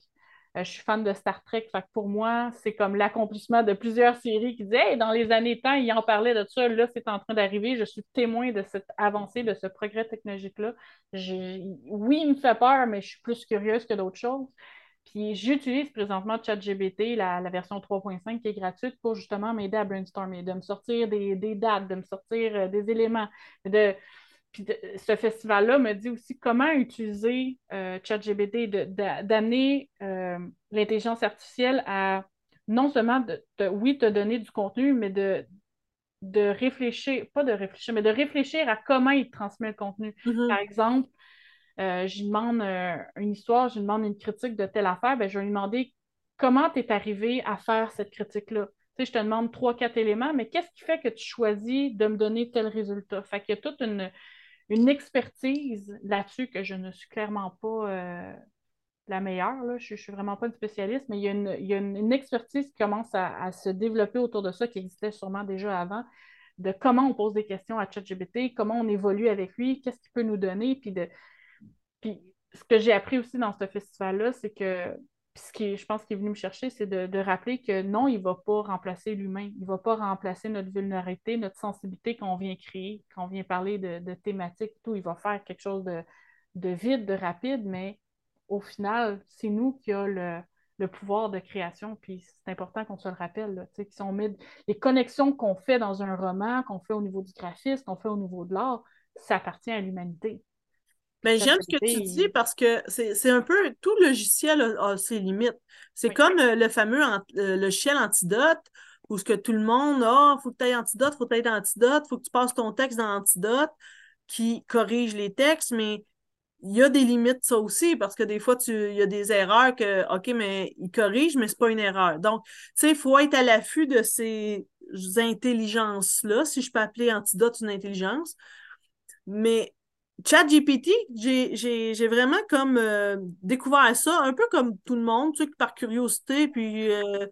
Je suis fan de Star Trek, fait pour moi, c'est comme l'accomplissement de plusieurs séries qui disaient dans les années temps, ils en parlaient de ça, là, c'est en train d'arriver. Je suis témoin de cette avancée, de ce progrès technologique-là. Oui, il me fait peur, mais je suis plus curieuse que d'autres choses. Puis j'utilise présentement ChatGBT, la, version 3.5 qui est gratuite pour justement m'aider à brainstormer, de me sortir des, dates, de me sortir euh, des éléments. Puis ce festival-là me dit aussi comment utiliser euh, ChatGBT, d'amener euh, l'intelligence artificielle à non seulement de, oui, te donner du contenu, mais de, de réfléchir, pas de réfléchir, mais de réfléchir à comment il transmet le contenu. Mm-hmm. Par exemple, euh, je lui demande euh, une histoire, je lui demande une critique de telle affaire, ben, je vais lui demander comment tu es arrivé à faire cette critique-là. Tu sais, je te demande trois, quatre éléments, mais qu'est-ce qui fait que tu choisis de me donner tel résultat? Fait qu'il y a toute une, une expertise là-dessus que je ne suis clairement pas euh, la meilleure. Là. Je ne suis vraiment pas une spécialiste, mais il y a une, il y a une, expertise qui commence à, se développer autour de ça, qui existait sûrement déjà avant, de comment on pose des questions à ChatGPT, comment on évolue avec lui, qu'est-ce qu'il peut nous donner. Puis, de, puis ce que j'ai appris aussi dans ce festival-là, c'est que ce qui, je pense qu'il est venu me chercher, c'est de, rappeler que non, il ne va pas remplacer l'humain. Il ne va pas remplacer notre vulnérabilité, notre sensibilité qu'on vient créer, qu'on vient parler de, de thématiques, tout. Il va faire quelque chose de, de vide, de rapide, mais au final, c'est nous qui avons le, pouvoir de création. Puis c'est important qu'on se le rappelle. Si on met les connexions qu'on fait dans un roman, qu'on fait au niveau du graphisme, qu'on fait au niveau de l'art, ça appartient à l'humanité. Mais ben, j'aime ce que tu dis parce que c'est un peu tout logiciel a, ses limites. C'est comme euh, le fameux euh, logiciel antidote où ce que tout le monde a, il faut que tu aies antidote, faut que tu aies antidote, faut que tu passes ton texte dans antidote qui corrige les textes, mais il y a des limites, ça aussi, parce que des fois, il y a des erreurs que, OK, mais il corrige, mais c'est pas une erreur. Donc, tu sais, il faut être à l'affût de ces intelligences-là, si je peux appeler Antidote une intelligence. Mais ChatGPT, j'ai vraiment comme euh, découvert ça, un peu comme tout le monde, tu sais, par curiosité, puis euh,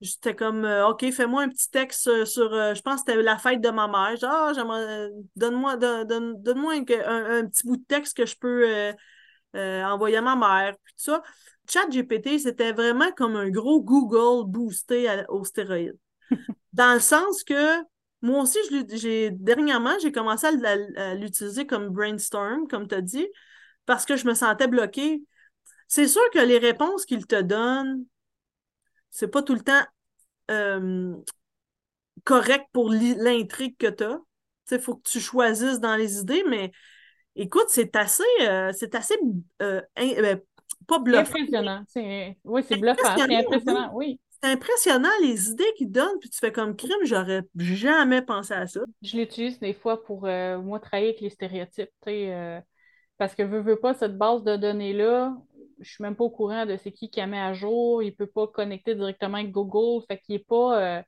J'étais comme, euh, OK, fais-moi un petit texte sur, je pense que c'était la fête de ma mère. Ah, j'aimerais, donne-moi donne, donne un, un, petit bout de texte que je peux envoyer à ma mère. Puis tout ça. ChatGPT, c'était vraiment comme un gros Google boosté au stéroïde. Dans le sens que moi aussi, j'ai dernièrement, j'ai commencé à, l'utiliser comme brainstorm, comme tu as dit, parce que je me sentais bloquée. C'est sûr que les réponses qu'il te donne, c'est pas tout le temps euh, correct pour l'intrigue que tu as. Il faut que tu choisisses dans les idées, mais écoute, c'est assez, euh, c'est assez euh, ben, pas bluffant. Impressionnant. Oui, c'est bluffant. C'est impressionnant, oui. C'est impressionnant les idées qu'il donne, puis tu fais comme crime, j'aurais jamais pensé à ça. Je l'utilise des fois pour moi travailler avec les stéréotypes, parce que veux, veux pas, cette base de données-là, je suis même pas au courant de c'est qui qui a mis à jour. Il peut pas connecter directement avec Google. Fait qu'il est pas, euh,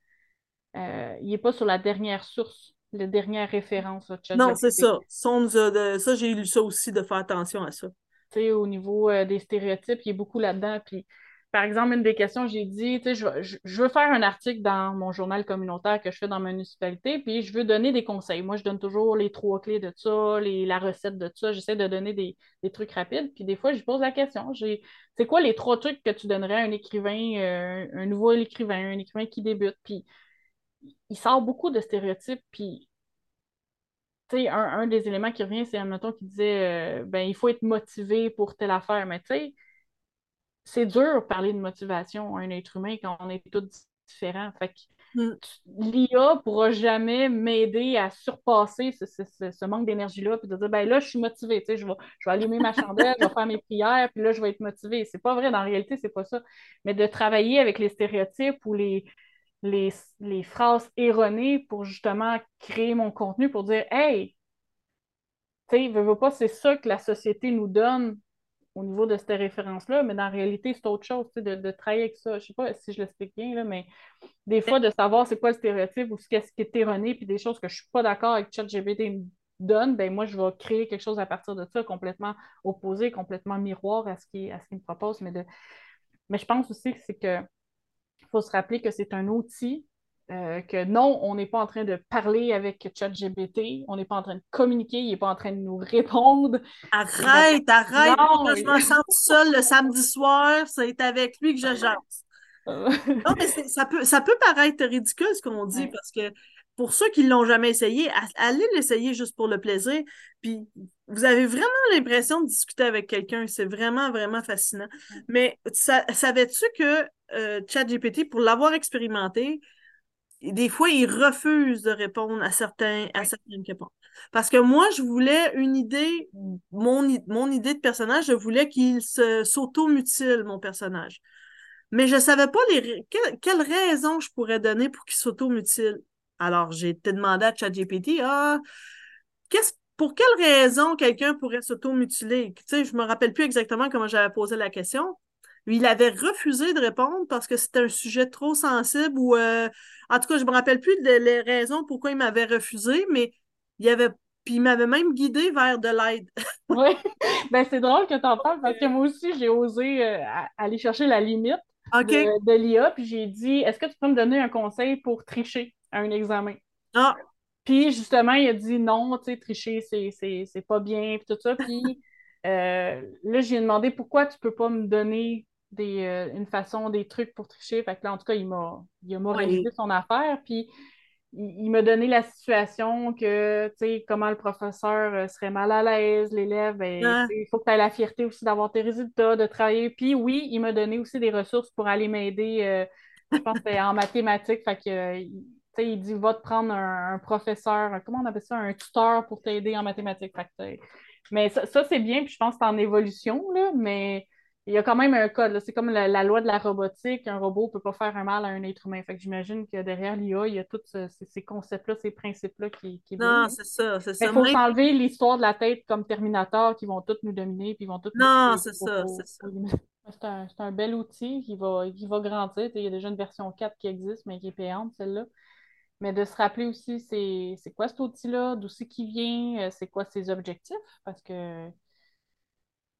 euh, il est pas sur la dernière source, la dernière référence. non, c'est ça. ça, j'ai lu ça aussi, de faire attention à ça. Tu sais, au niveau euh, des stéréotypes, il y a beaucoup là-dedans. Puis par exemple, une des questions, j'ai dit, tu sais, je, veux faire un article dans mon journal communautaire que je fais dans ma municipalité, puis je veux donner des conseils. Moi, je donne toujours les trois clés de ça, les, la recette de ça. J'essaie de donner des, trucs rapides. Puis des fois, je pose la question, c'est quoi les trois trucs que tu donnerais à un écrivain, euh, un nouveau écrivain, un écrivain qui débute? Puis il sort beaucoup de stéréotypes, puis sais, un, des éléments qui revient, c'est un mettons qui disait, euh, ben, il faut être motivé pour telle affaire. Mais tu sais, c'est dur de parler de motivation à un être humain quand on est tous différents. Fait que mm. l'IA pourra jamais m'aider à surpasser ce, manque d'énergie-là, puis de dire, ben là, je suis motivée, je vais, je vais allumer ma chandelle, je vais faire mes prières, puis là, je vais être motivée. C'est pas vrai, dans la réalité, c'est pas ça. Mais de travailler avec les stéréotypes ou les, les, les phrases erronées pour justement créer mon contenu, pour dire, hey, tu sais, veux, veux pas, c'est ça que la société nous donne au niveau de cette référence-là, mais dans la réalité, c'est autre chose, de, de travailler avec ça. Je ne sais pas si je l'explique bien, là, mais des fois, de savoir c'est quoi le stéréotype ou ce qui est erroné, puis des choses que je ne suis pas d'accord avec ChatGPT me donne, ben moi, je vais créer quelque chose à partir de ça, complètement opposé, complètement miroir à ce qu'il me propose. Mais, de... mais je pense aussi que c'est que faut se rappeler que c'est un outil euh, que non, on n'est pas en train de parler avec ChatGPT, on n'est pas en train de communiquer, il n'est pas en train de nous répondre. Arrête, arrête, non, je me sens seule le samedi soir, c'est avec lui que je jase. Euh. non, mais ça peut, ça peut paraître ridicule ce qu'on dit parce que pour ceux qui ne l'ont jamais essayé, allez l'essayer juste pour le plaisir. Puis vous avez vraiment l'impression de discuter avec quelqu'un. C'est vraiment, vraiment fascinant. Mais savais-tu que euh, ChatGPT, pour l'avoir expérimenté, des fois, il refuse de répondre à, certains, à certaines réponses. Parce que moi, je voulais une idée, mon, mon idée de personnage, je voulais qu'il s'auto-mutile, mon personnage. mais je savais pas les quelles raisons je pourrais donner pour qu'il s'automutile. Alors, j'ai été demandé à ChatGPT, ah, qu'est-ce pour quelle raison quelqu'un pourrait s'automutiler? Tu sais, je me rappelle plus exactement comment j'avais posé la question. Il avait refusé de répondre parce que c'était un sujet trop sensible ou euh, en tout cas, je me rappelle plus des raisons pourquoi il m'avait refusé, mais il avait puis il m'avait même guidé vers de l'aide. oui, ben c'est drôle que tu en parles parce que moi aussi, j'ai osé euh, aller chercher la limite de, de l'IA, puis j'ai dit Est-ce que tu peux me donner un conseil pour tricher à un examen? Ah, puis justement, il a dit non, tu sais, tricher, c'est pas bien, puis tout ça. Puis euh, là, j'ai demandé pourquoi tu peux pas me donner des, euh, une façon, des trucs pour tricher. Fait que là, en tout cas, il m'a il son affaire. Puis il, m'a donné la situation que, tu sais, comment le professeur euh, serait mal à l'aise, l'élève, ben, il faut que tu aies la fierté aussi d'avoir tes résultats, de travailler. Puis oui, il m'a donné aussi des ressources pour aller m'aider, je pense, en mathématiques. Fait que il dit va te prendre un, professeur, comment on appelle ça, un tuteur pour t'aider en mathématiques. mais ça, c'est bien, puis je pense que c'est en évolution, là, mais il y a quand même un code. C'est comme la, loi de la robotique, un robot ne peut pas faire un mal à un être humain. Fait que j'imagine que derrière l'IA, il y a tous ces, concepts-là, ces principes-là qui, qui Non, c'est ça, c'est ça. Il faut s'enlever l'histoire de la tête comme Terminator qui vont tous nous dominer, puis ils vont tous Non, c'est ça, c'est ça. C'est un, bel outil qui va, qui va grandir. Il y a déjà une version 4 qui existe, mais qui est payante, celle-là. Mais de se rappeler aussi, c'est quoi cet outil-là, d'où c'est qui vient, euh, c'est quoi ses objectifs, parce que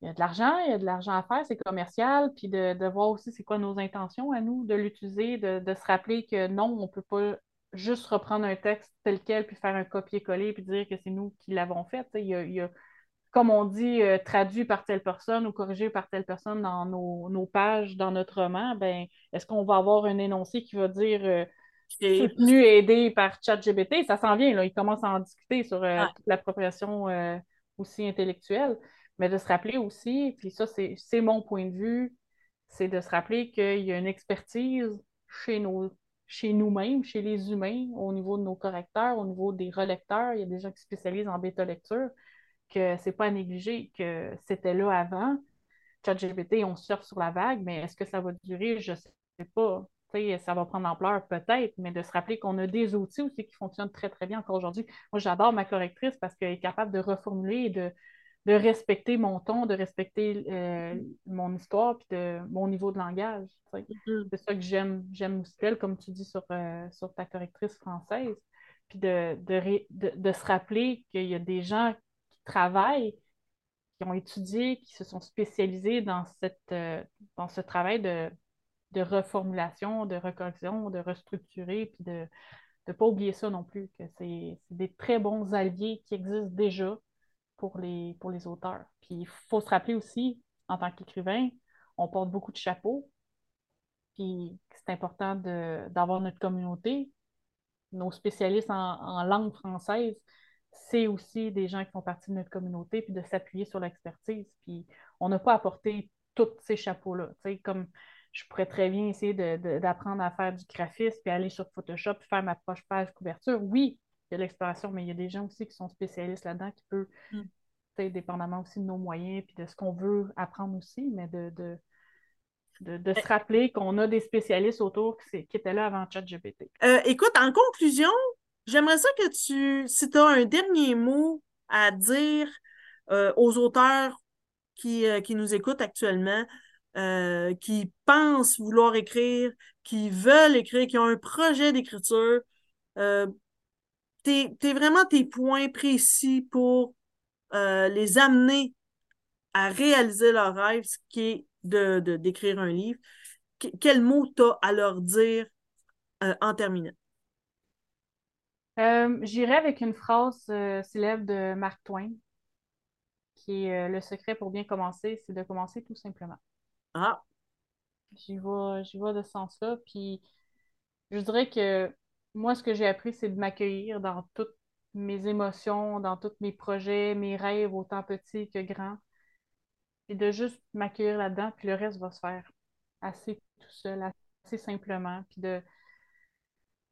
il y a de l'argent, il y a de l'argent à faire, c'est commercial, puis de, voir aussi c'est quoi nos intentions à nous de l'utiliser, de, se rappeler que non, on ne peut pas juste reprendre un texte tel quel, puis faire un copier-coller, puis dire que c'est nous qui l'avons fait. Il y, a, comme on dit, euh, traduit par telle personne ou corrigé par telle personne dans nos, pages, dans notre roman, ben, est-ce qu'on va avoir un énoncé qui va dire euh, soutenu et aidé par ChatGPT, ça s'en vient, là. Ils commencent à en discuter sur euh, l'appropriation euh, aussi intellectuelle. Mais de se rappeler aussi, puis ça, c'est mon point de vue, c'est de se rappeler qu'il y a une expertise chez nos chez nous-mêmes, chez les humains, au niveau de nos correcteurs, au niveau des relecteurs. Il y a des gens qui spécialisent en bêta-lecture, que c'est pas à négliger, que c'était là avant. ChatGPT, on surfe sur la vague, mais est-ce que ça va durer? Je ne sais pas ça va prendre ampleur peut-être, mais de se rappeler qu'on a des outils aussi qui fonctionnent très, très bien encore aujourd'hui. Moi, j'adore ma correctrice parce qu'elle est capable de reformuler et de, de respecter mon ton, de respecter euh, mon histoire puis de mon niveau de langage. Mm-hmm. C'est ça que j'aime, j'aime elle, comme tu dis sur, euh, sur ta correctrice française. Puis de, de, se rappeler qu'il y a des gens qui travaillent, qui ont étudié, qui se sont spécialisés dans, cette, euh, dans ce travail de de reformulation, de recorrection, de restructurer, puis de ne pas oublier ça non plus, que c'est des très bons alliés qui existent déjà pour les, pour les auteurs. Puis il faut se rappeler aussi, en tant qu'écrivain, on porte beaucoup de chapeaux, puis c'est important d'avoir notre communauté. Nos spécialistes en, langue française, c'est aussi des gens qui font partie de notre communauté, puis de s'appuyer sur l'expertise. Puis on n'a pas apporté tous ces chapeaux-là. Comme je pourrais très bien essayer d'apprendre à faire du graphisme, puis aller sur Photoshop, puis faire ma proche page couverture. Oui, il y a de l'exploration, mais il y a des gens aussi qui sont spécialistes là-dedans qui peuvent, mm. dépendamment aussi de nos moyens, puis de ce qu'on veut apprendre aussi, mais de, de, se rappeler qu'on a des spécialistes autour qui, qui étaient là avant ChatGPT. Euh, écoute, en conclusion, j'aimerais ça que tu, si tu as un dernier mot à dire euh, aux auteurs qui, euh, qui nous écoutent actuellement, euh, qui pensent vouloir écrire, qui veulent écrire, qui ont un projet d'écriture, euh, t'es vraiment tes points précis pour euh, les amener à réaliser leur rêve, ce qui est de d'écrire un livre. quel mot t'as à leur dire en terminant? J'irai avec une phrase célèbre de Mark Twain, qui est Le secret pour bien commencer, c'est de commencer tout simplement. Ah. J'y vais, j'y de ce sens-là. Puis je dirais que moi, ce que j'ai appris, c'est de m'accueillir dans toutes mes émotions, dans tous mes projets, mes rêves, autant petits que grands. Et de juste m'accueillir là-dedans, puis le reste va se faire assez tout seul, assez simplement. Puis de.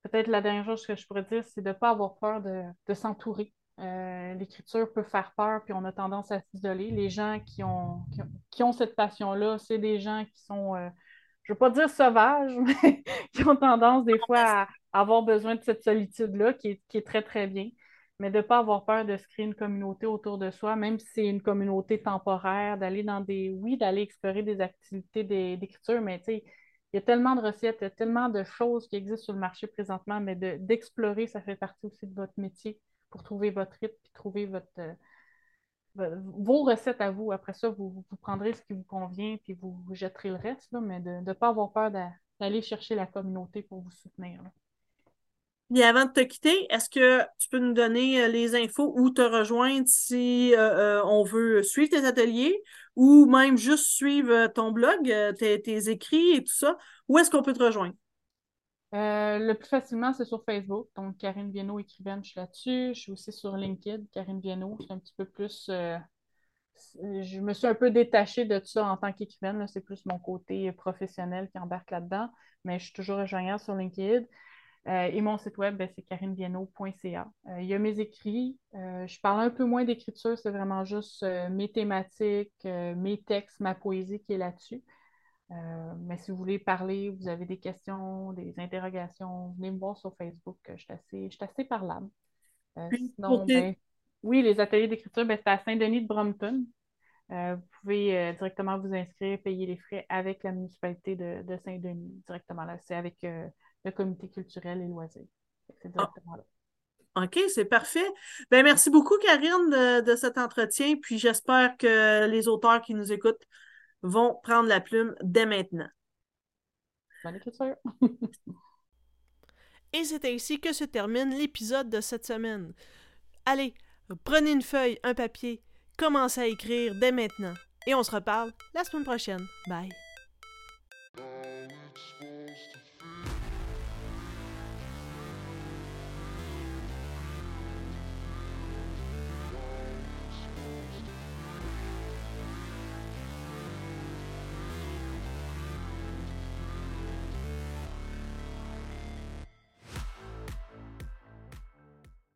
Peut-être la dernière chose que je pourrais dire, c'est de ne pas avoir peur de, de s'entourer euh, l'écriture peut faire peur, puis on a tendance à s'isoler. Les gens qui ont, qui ont, cette passion-là, c'est des gens qui sont euh, je ne veux pas dire sauvages, mais qui ont tendance des fois à avoir besoin de cette solitude-là, qui est, très, très bien. Mais de ne pas avoir peur de se créer une communauté autour de soi, même si c'est une communauté temporaire, d'aller dans des. Oui, d'aller explorer des activités d'écriture, mais tu sais, il y a tellement de recettes, il y a tellement de choses qui existent sur le marché présentement, mais d'explorer, ça fait partie aussi de votre métier pour trouver votre rythme, puis trouver votre, euh, vos recettes à vous. Après ça, vous, vous, prendrez ce qui vous convient, puis vous, jetterez le reste, mais de ne pas avoir peur d'aller chercher la communauté pour vous soutenir. Et avant de te quitter, est-ce que tu peux nous donner euh, les infos ou te rejoindre si euh, euh, on veut suivre tes ateliers ou même juste suivre ton blog, tes, écrits et tout ça? Où est-ce qu'on peut te rejoindre? le plus facilement, c'est sur Facebook. Donc, Karine Viennot, écrivaine, je suis là-dessus. Je suis aussi sur LinkedIn, Karine Viennot. C'est un petit peu plus. je me suis un peu détachée de ça en tant qu'écrivaine. C'est plus mon côté professionnel qui embarque là-dedans. Mais je suis toujours rejoignable sur LinkedIn. Euh, et mon site web, ben, c'est karinevieno.ca. Euh, il y a mes écrits. Euh, je parle un peu moins d'écriture, c'est vraiment juste mes thématiques, mes textes, ma poésie qui est là-dessus. mais si vous voulez parler, vous avez des questions, des interrogations, venez me voir sur Facebook. Je suis assez, je suis assez parlable. sinon, ben, oui, les ateliers d'écriture, ben, c'est à Saint-Denis de Brompton. vous pouvez directement vous inscrire, payer les frais avec la municipalité de, de Saint-Denis directement là. C'est avec le comité culturel et loisirs. C'est ah. directement là. OK, c'est parfait. Ben, merci beaucoup, Karine, de, cet entretien. Puis j'espère que les auteurs qui nous écoutent vont prendre la plume dès maintenant. Bonne écriture. Et c'est ainsi que se termine l'épisode de cette semaine. Allez, prenez une feuille, un papier, commencez à écrire dès maintenant. Et on se reparle la semaine prochaine. Bye.